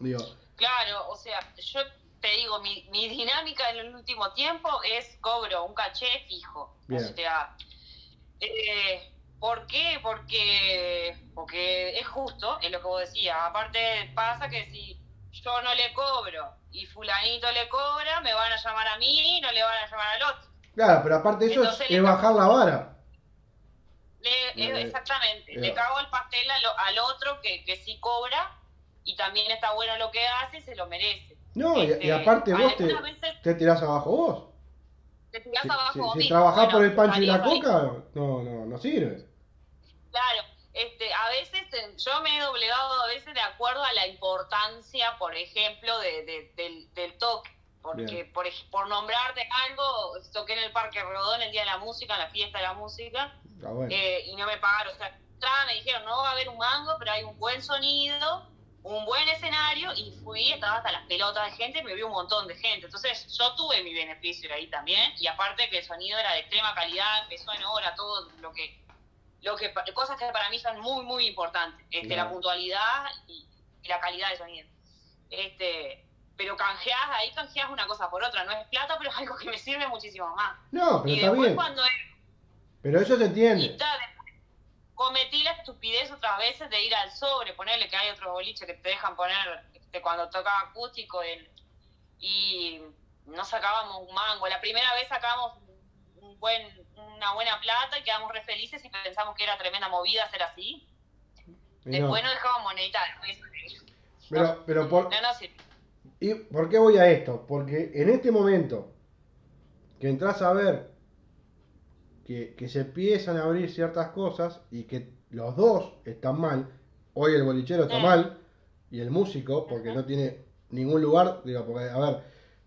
Digo, Claro, o sea, yo te digo, mi, mi dinámica en el último tiempo es cobro un caché fijo. Bien. O sea, eh, ¿por qué? Porque, porque es justo, es lo que vos decías. Aparte pasa que si yo no le cobro y fulanito le cobra, me van a llamar a mí y no le van a llamar al otro. Claro, pero aparte de eso es, Entonces es le- bajar la vara. Le- eh, exactamente, le cago el pastel al, al otro que, que sí cobra y también está bueno lo que hace, se lo merece. No, y, Este, y aparte vos te, veces te tirás abajo vos. te tirás Si, abajo si- vos si mismo. trabajás Bueno, por el pancho y la coca, no, no, no sirve. Claro, este, a veces yo me he doblegado a veces de acuerdo a la importancia, por ejemplo, de, del, toque. Porque, por, por nombrarte algo, toqué en el Parque Rodón el Día de la Música, en la fiesta de la música, ah, eh, y no me pagaron. O sea, me dijeron, no va a haber un mango, pero hay un buen sonido, un buen escenario, y fui, estaba hasta las pelotas de gente, y me vio un montón de gente. Entonces, yo tuve mi beneficio ahí también, y aparte que el sonido era de extrema calidad, empezó en hora, todo lo que lo que cosas que para mí son muy muy importantes este la puntualidad y, la calidad de sonido. Este pero canjeas ahí canjeas una cosa por otra no es plata pero es algo que me sirve muchísimo más. No pero está bien. pero eso se entiende. cometí la estupidez otras veces de ir al sobre ponerle que hay otro boliche que te dejan poner este, cuando tocaba acústico y no sacábamos un mango. La primera vez sacamos un buen una buena plata y quedamos re felices y pensamos que era tremenda movida hacer así. Después no dejamos monedita. Pero, pero por, ¿Y por qué voy a esto? Porque en este momento que entras a ver que, se empiezan a abrir ciertas cosas y que los dos están mal, hoy el bolichero está mal y el músico, porque no tiene ningún lugar, digo, porque, a ver,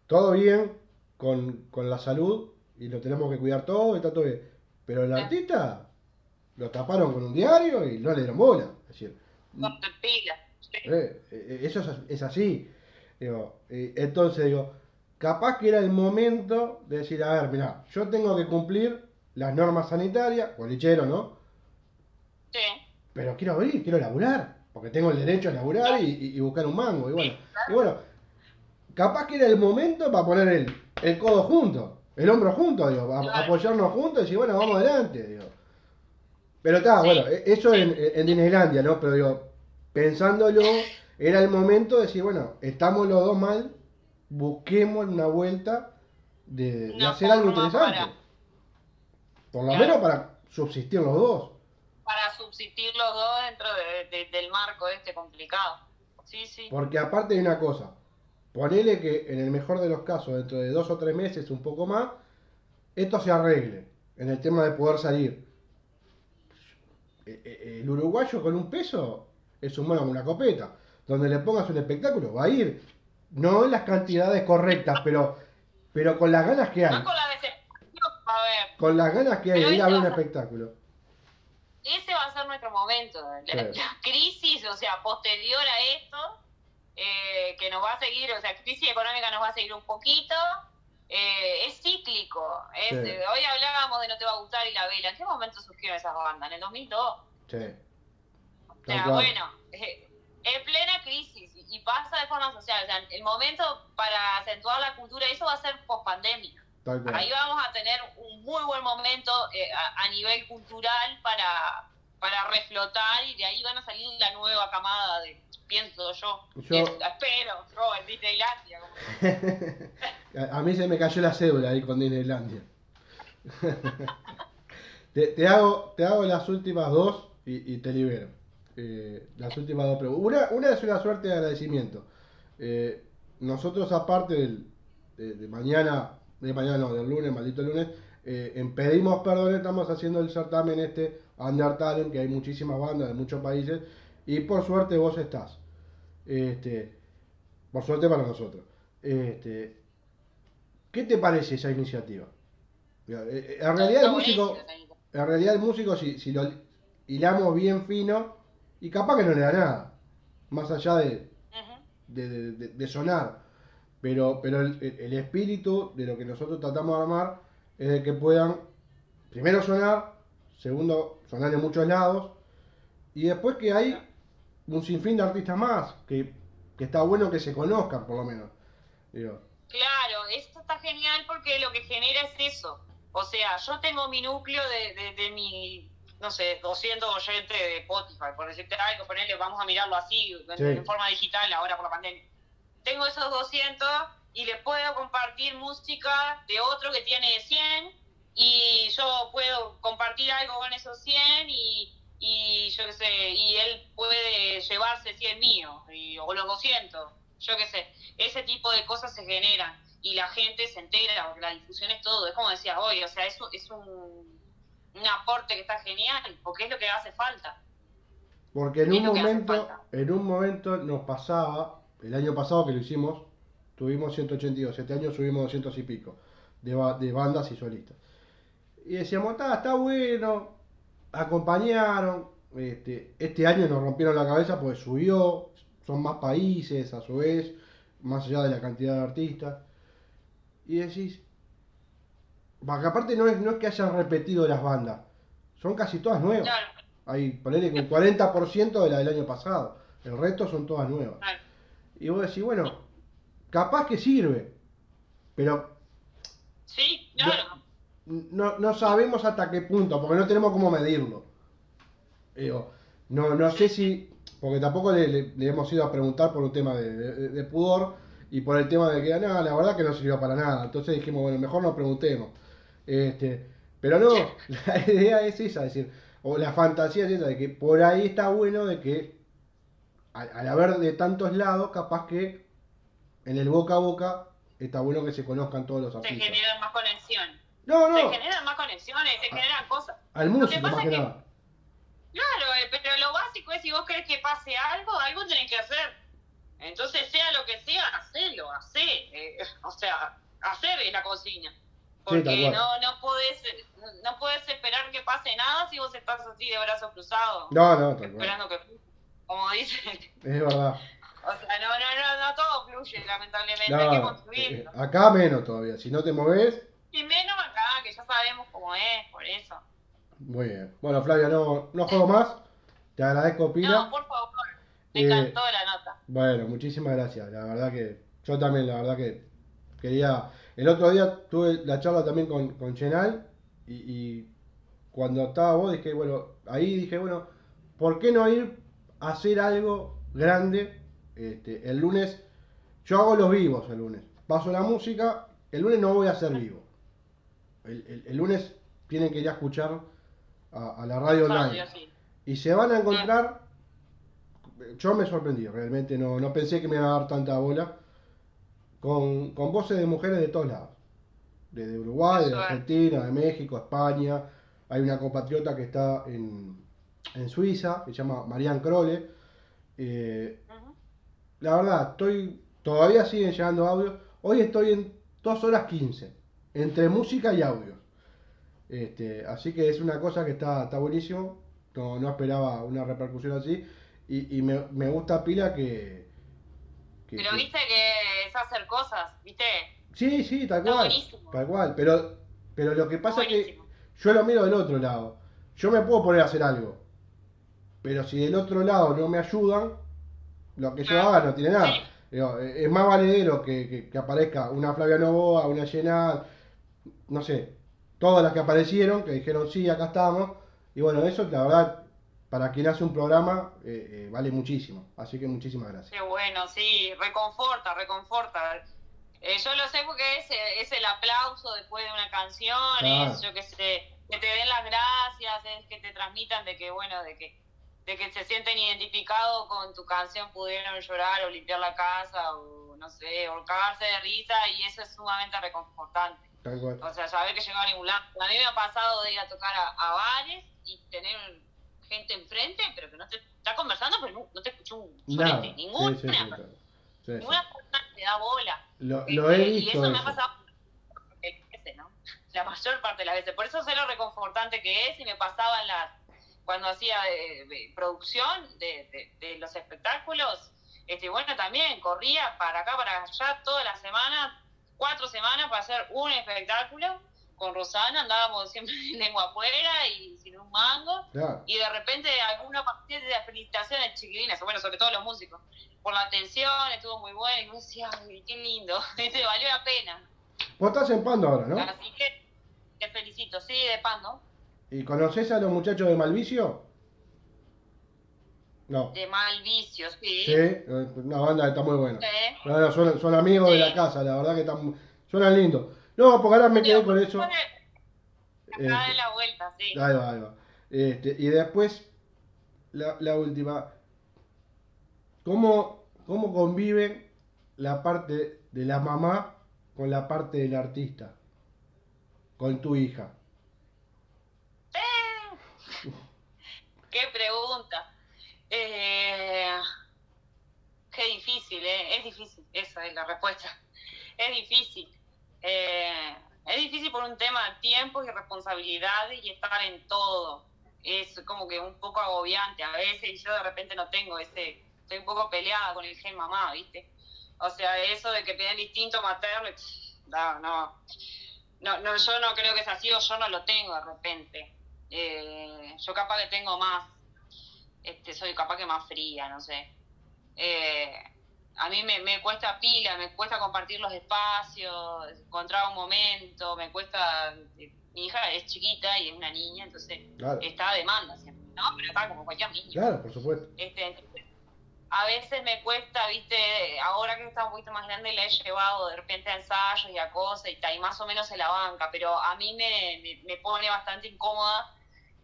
todo bien con, con la salud, y lo tenemos que cuidar todo, está todo bien. Pero el artista lo taparon con un diario y no le dieron bola. Es decir, eh, eh, eso es, así. Digo, entonces digo, capaz que era el momento de decir, a ver, mira, yo tengo que cumplir las normas sanitarias, bolichero, ¿no? Sí. Pero quiero abrir, quiero laburar, porque tengo el derecho a laburar y, buscar un mango. Y bueno, y bueno, capaz que era el momento para poner el, el codo junto el hombro juntos, digo, apoyarnos juntos y decir, bueno, vamos adelante, digo. Pero está, bueno, e-, eso en, en, Disneylandia, ¿no? Pero digo, pensándolo, era el momento de decir, bueno, estamos los dos mal, busquemos una vuelta de, hacer algo interesante. Por lo menos para subsistir los dos. Para subsistir los dos dentro del marco este complicado. Sí, sí. Porque aparte de una cosa, Ponele que en el mejor de los casos, dentro de dos o tres meses, un poco más, esto se arregle en el tema de poder salir. Eh, eh, el uruguayo con un peso es un con una copeta. Donde le pongas un espectáculo, va a ir. No en las cantidades correctas, pero, pero con las ganas que hay. con, la a ver. con las ganas que hay de ir a ver un espectáculo. Ese va a ser nuestro momento. la crisis, o sea, posterior a esto, eh, que nos va a seguir, o sea, crisis económica nos va a seguir un poquito. Eh, es cíclico. Eh, hoy hablábamos de No te va a gustar y la vela. ¿En qué momento surgieron esas bandas? ¿En el 2002? Sí. O sea, bueno, en plena crisis y pasa de forma social. O sea, el momento para acentuar la cultura, eso va a ser post pandemia. Ahí vamos a tener un muy buen momento a, nivel cultural para, para reflotar y de ahí van a salir la nueva camada de, pienso yo. espero, yo en Disneylandia. a, mí se me cayó la cédula ahí con Disneylandia. te, hago, te hago las últimas dos y, te libero. Eh, las últimas dos preguntas. Una, es una suerte de agradecimiento. Eh, nosotros, aparte del, de, mañana, de mañana no, del lunes, maldito lunes, eh, en Pedimos Perdón estamos haciendo el certamen este Under Talent, que hay muchísimas bandas de muchos países y por suerte vos estás. Este, por suerte para nosotros. Este, ¿Qué te parece esa iniciativa? Eh, en realidad el músico, en realidad el músico si, si lo hilamos bien fino, y capaz que no le da nada, más allá de, de, sonar. Pero, pero el, el, espíritu de lo que nosotros tratamos de armar es de que puedan, primero sonar, segundo, sonar en muchos lados, y después que hay un sinfín de artistas más, que, está bueno que se conozcan por lo menos. Claro, esto está genial porque lo que genera es eso. O sea, yo tengo mi núcleo de, de, mi, no sé, 200 oyentes de Spotify, por decirte algo, ponerle, vamos a mirarlo así, en, forma digital, ahora por la pandemia. Tengo esos 200 y les puedo compartir música de otro que tiene 100 y yo puedo compartir algo con esos 100 y y yo qué sé, y él puede llevarse 100 míos, o los 200, yo qué sé, ese tipo de cosas se generan y la gente se entera, porque la difusión es todo, es como decías hoy, o sea, eso es un, un aporte que está genial, porque es lo que hace falta. Porque en Es un momento, en un momento nos pasaba, el año pasado que lo hicimos, tuvimos 182, este año subimos 200 y pico de, de bandas y solistas. Y decíamos, está, está bueno, acompañaron, este, este año nos rompieron la cabeza porque subió, son más países a su vez, más allá de la cantidad de artistas. Y decís, porque aparte no es, no es que hayan repetido las bandas, son casi todas nuevas. Claro, Hay, ponele que un 40% de la del año pasado. El resto son todas nuevas. claro. Y vos decís, bueno, capaz que sirve. Pero Sí, claro. No, no sabemos hasta qué punto, porque no tenemos cómo medirlo. Digo, no, no sé si, porque tampoco le, le- le hemos ido a preguntar por un tema de, de- de pudor y por el tema de que, no, la verdad que no sirvió para nada. Entonces dijimos, bueno, mejor no preguntemos. Este, pero no, la idea es esa, es decir, o la fantasía es esa, de que por ahí está bueno de que, al, al haber de tantos lados, capaz que en el boca a boca está bueno que se conozcan todos los Se artistas. generan más conexiones. No, Se no, generan más conexiones, se generan cosas. al músico pasa más que es que- nada. Claro, eh, pero lo básico es si vos querés que pase algo, algo tenés que hacer. Entonces, sea lo que sea, hacelo, hacé. eh, o sea, hacer es la consigna. Porque no, no podés, no podés esperar que pase nada si vos estás así de brazos cruzados. No, no, tal cual. Esperando que, como dicen, Es verdad. o sea, no, no, no, no todo fluye, lamentablemente, hay que No, construirlo. eh, acá menos todavía. Si no te moves, Y menos acá, que ya sabemos cómo es, por eso. muy bien. Bueno, Flavia, no, no juego más. Te agradezco, Pila. No, por favor, me Eh, encantó la nota. Bueno, muchísimas gracias. La verdad que yo también, la verdad que quería. El otro día tuve la charla también con, con Chenal y, y cuando estaba vos dije, bueno, ahí dije, bueno, ¿por qué no ir a hacer algo grande este, el lunes? Yo hago los vivos el lunes. Paso la música, el lunes no voy a hacer vivo. El, el- el lunes tienen que ir a escuchar a, a la radio online. Radio, sí. Y se van a encontrar. Yo me sorprendí, realmente no, no pensé que me iba a dar tanta bola. Con, con voces de mujeres de todos lados. Desde Uruguay, de. Argentina, de México, España. Hay una compatriota que está en, en Suiza, que se llama Marianne Crole. Eh, la verdad, estoy. Todavía siguen llegando audios. Hoy estoy en 2 horas 15. Entre música y audios. Este, así que es una cosa que está, está buenísimo. No, no esperaba una repercusión así. Y, y me, me gusta pila que. que- Pero que- viste que es hacer cosas, viste. Sí, sí, tal Está cual. buenísimo. Tal cual. Pero, pero lo que pasa es que yo lo miro del otro lado. Yo me puedo poner a hacer algo. Pero si del otro lado no me ayudan, lo que yo Claro. haga no tiene nada. Sí. Es más valedero que, que- que aparezca una Flavia Novoa, una Llenal, no sé, todas las que aparecieron, que dijeron sí, acá estamos. Y bueno, eso la verdad, para quien hace un programa, eh, eh, vale muchísimo. Así que muchísimas gracias. Qué bueno, sí, reconforta, reconforta. Eh, yo lo sé porque es, es el aplauso después de una canción, Claro. es yo que sé, que te den las gracias, es que te transmitan de que, bueno, de que de que se sienten identificados con tu canción, pudieron llorar o limpiar la casa o, no sé, o cagarse de risa y eso es sumamente reconfortante. Tal cual. O sea, saber que llegó a ningún lado. A mí me ha pasado de ir a tocar a, a bares y tener gente enfrente, pero que no te está conversando, pero no, no te escuchó un Nada. solete, ninguna. Sí, sí, sí, claro. Sí, sí. Ninguna persona te da bola. Lo, lo he Este, y visto. eso me ha pasado la mayor parte de las veces. Por eso sé lo reconfortante que es y me pasaba en las cuando hacía eh, de producción de, de- de los espectáculos. Este, bueno, también corría para acá, para allá toda la semana, cuatro semanas para hacer un espectáculo. Con Rosana andábamos siempre en lengua afuera y sin un mango Claro. y de repente alguna partida de las felicitaciones chiquilinas, bueno, sobre todo los músicos, por la atención, estuvo muy bueno, y yo decía, ay, qué lindo, ¿viste? valió la pena. Vos estás en Pando ahora, ¿no? Así que te felicito, sí, de Pando, ¿Y conoces a los muchachos de Malvicio? No. de mal vicio, sí. Sí, eh, una banda que está muy buena. Sí. No, son, son amigos de la casa, la verdad que están, suenan lindos. No, porque ahora me quedé con eso. Eh, acá en la vuelta, sí. Ahí va, ahí va. Este, y después, la, la última. ¿Cómo, ¿Cómo convive la parte de la mamá con la parte del artista? Con tu hija. Qué pregunta. Eh, qué difícil, ¿eh? es difícil, esa es la respuesta. Es difícil. Eh, es difícil por un tema de tiempo y responsabilidad y estar en todo. Es como que un poco agobiante a veces y yo de repente no tengo ese, estoy un poco peleada con el gen mamá, ¿viste? O sea, eso de que el instinto materno, no, no, no, no, yo no creo que es así o yo no lo tengo de repente. Eh, yo capaz que tengo más, este, soy capaz que más fría, no sé. Eh, a mí me, me, cuesta pila, me cuesta compartir los espacios, encontrar un momento, me cuesta... Mi hija es chiquita y es una niña, entonces está a demanda siempre, ¿no? Pero está como cualquier niño. Claro, por supuesto. Este, a veces me cuesta, viste, ahora que está un poquito más grande la he llevado de repente a ensayos y a cosas y, y más o menos se la banca, pero a mí me, me, pone bastante incómoda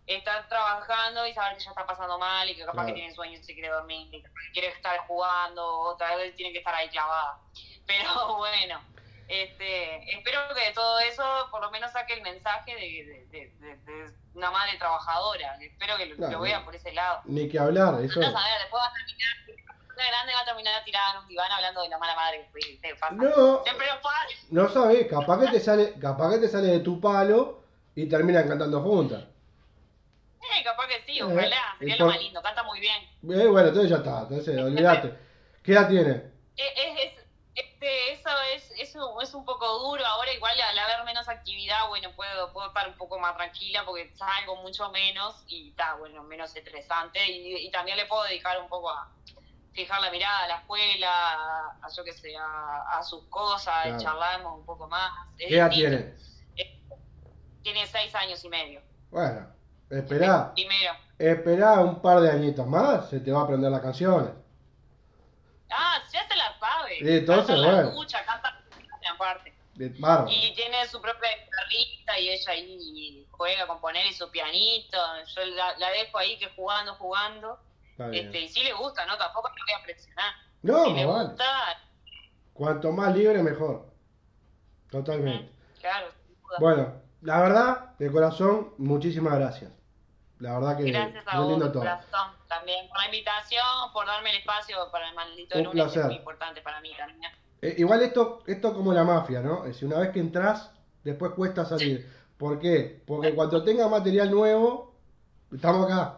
estar trabajando y saber que ya está pasando mal y que capaz que tiene sueños y se quiere dormir, y quiere estar jugando, otra vez tiene que estar ahí clavada. Pero bueno, este, espero que de todo eso por lo menos saque el mensaje de, de, una madre trabajadora. Espero que lo, vean por ese lado. Ni que hablar, eso. No, a ver, después va a terminar una grande va a terminar tirada en un diván hablando de la mala madre que pasa. No, Siempre lo pasa. No sabes, capaz que te sale, capaz que te sale de tu palo y terminan cantando juntas. Eh, capaz que sí, ojalá. Eh, Sería lo más lindo, canta muy bien. Eh, bueno, entonces ya está, entonces olvídate. ¿Qué edad tiene? Es, es, este, eso es, eso es un poco duro. Ahora igual al haber menos actividad, bueno, puedo, puedo estar un poco más tranquila porque salgo mucho menos y está, bueno, menos estresante. Y, y también le puedo dedicar un poco a fijar la mirada a la escuela, a, yo qué sé, a, sus cosas, charlamos un poco más. ¿Qué edad tiene? tiene seis años y medio. Bueno, esperá. Primero. Esperá un par de añitos más, se te va a aprender las canciones. Ah, ya se las sabe. Sí, entonces, canta bueno. escucha, canta aparte. Claro. Y tiene su propia guitarrita y ella ahí juega con poner y su pianito. Yo la, la dejo ahí que jugando, jugando este, y si le gusta, ¿no? Tampoco lo voy a presionar. No, si le gusta. Cuanto más libre, mejor. Totalmente. Claro, Bueno, la verdad, de corazón, muchísimas gracias. La verdad que gracias a vos, lindo todo. Corazón, también por la invitación, por darme el espacio para el maldito Un lunes, placer. es muy importante para mí también. Eh, igual esto, esto como la mafia, ¿no? Es decir, una vez que entras, después cuesta salir. ¿Por qué? Porque cuando tenga material nuevo, estamos acá.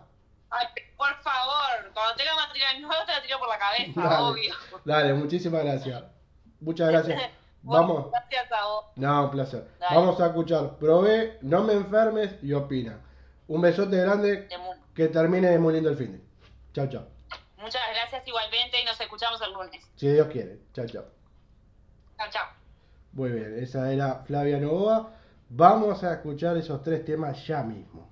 Ay, por favor, cuando tenga material nuevo te lo tiro por la cabeza, obvio. Dale, muchísimas gracias. Muchas gracias. Vamos. Gracias a vos. No, un placer. Vamos a escuchar. Probé, no me enfermes y opina. Un besote grande. Que termine muy lindo el fin de. Chao, chao. Muchas gracias igualmente y nos escuchamos el lunes. Si Dios quiere. Chao, chao. Chao, chao. Muy bien, esa era Flavia Novoa. Vamos a escuchar esos tres temas ya mismo.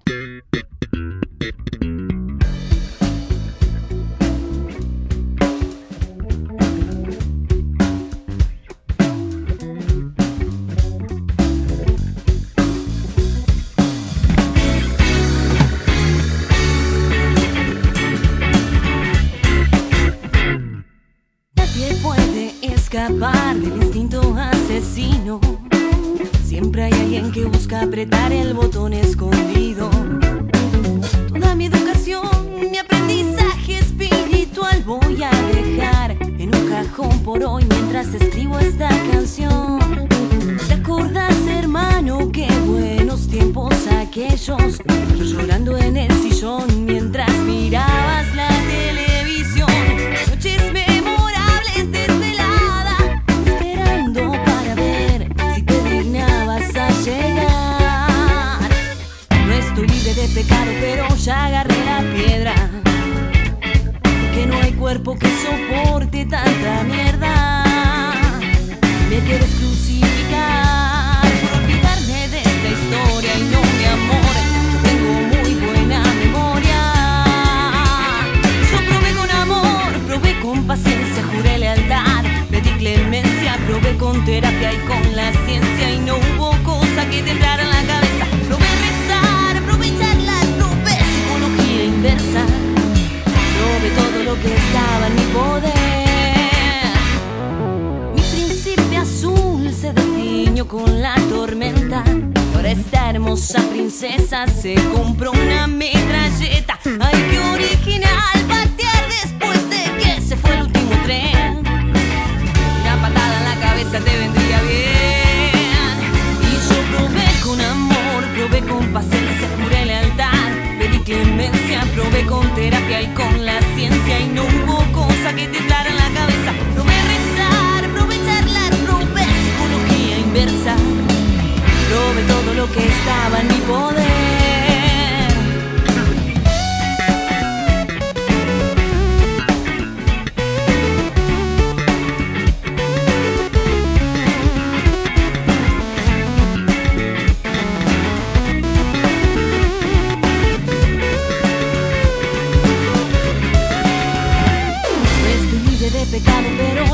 Cuerpo que soporte tanta mierda. Me quieres crucificar por olvidarme de esta historia y no mi amor. tengo muy buena memoria. Yo probé con amor, probé con paciencia, juré lealtad, pedí clemencia, probé con terapia y con la ciencia y no hubo cosa que te entrara en la cabeza. Probé inversa sobre todo lo que estaba en mi poder. Mi príncipe azul se destiñó con la tormenta. Por esta hermosa princesa se compró una metralleta. Ay, qué original patear después de que se fue el último tren. Una patada en la cabeza te vendría bien. Y yo probé con amor, probé con paciencia, pura lealtad clemencia, probé con terapia y con la ciencia y no hubo cosa que te clara en la cabeza. Probé rezar, probé charlar, probé psicología inversa, probé todo lo que estaba en mi poder.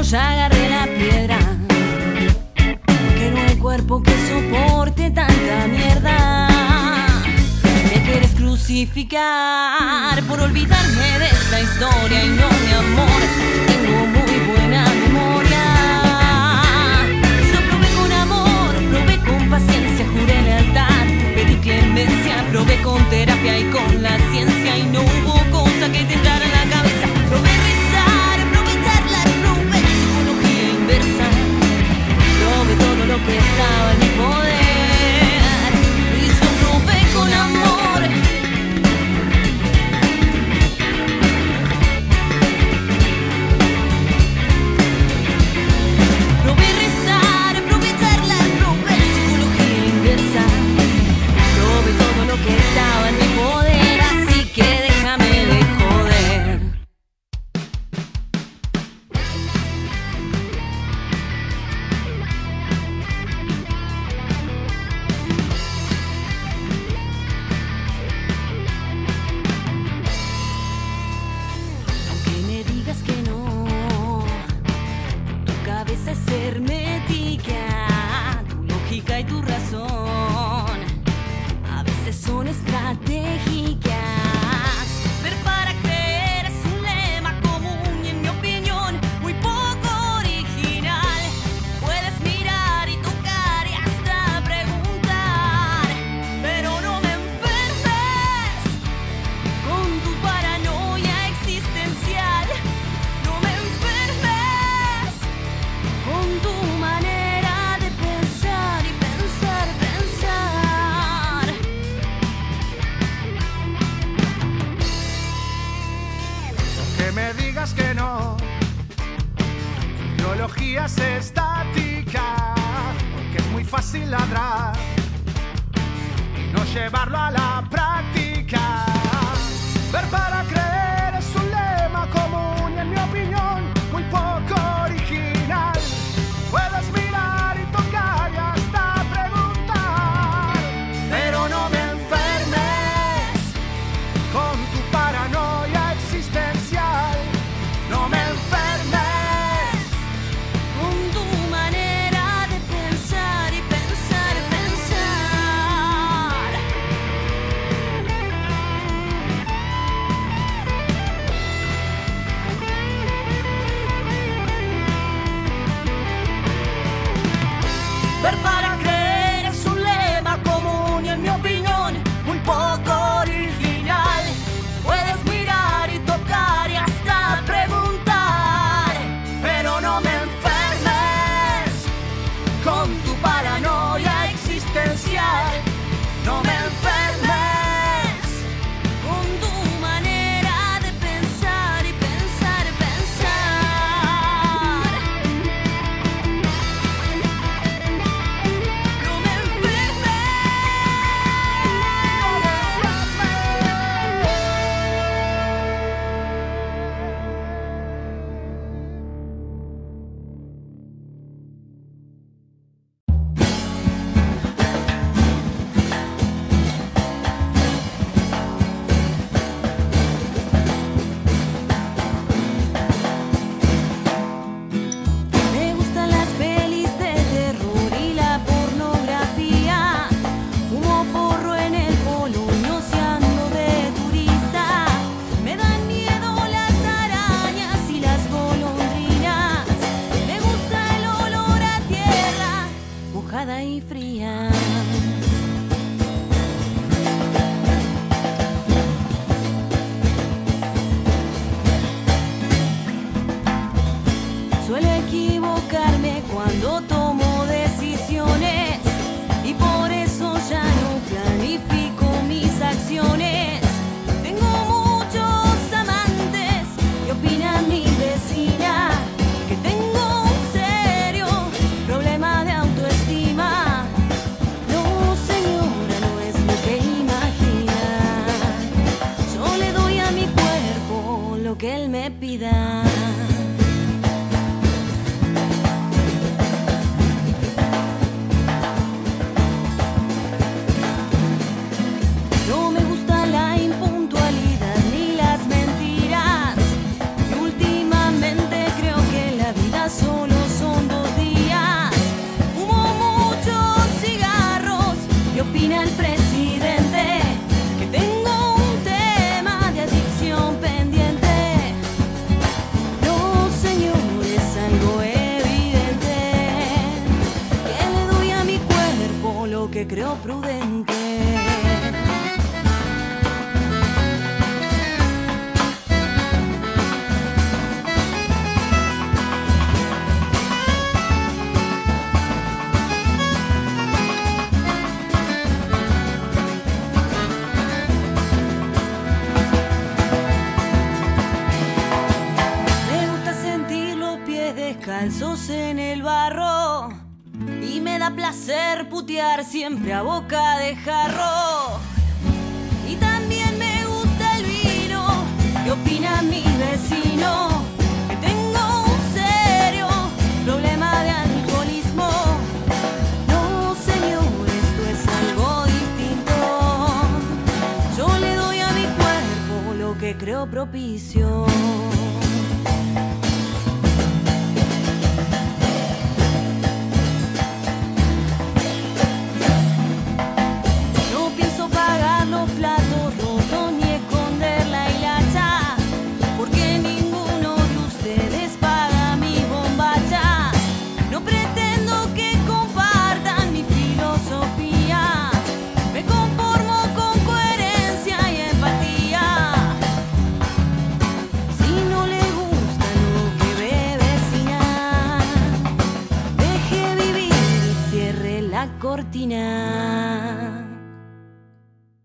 Ya agarré la piedra. Que no hay cuerpo que soporte tanta mierda. Me quieres crucificar por olvidarme de esta historia y no mi amor. Tengo muy buena memoria. Yo probé con amor, probé con paciencia, juré lealtad, pedí clemencia, probé con terapia y con la ciencia y no hubo cosa que tentara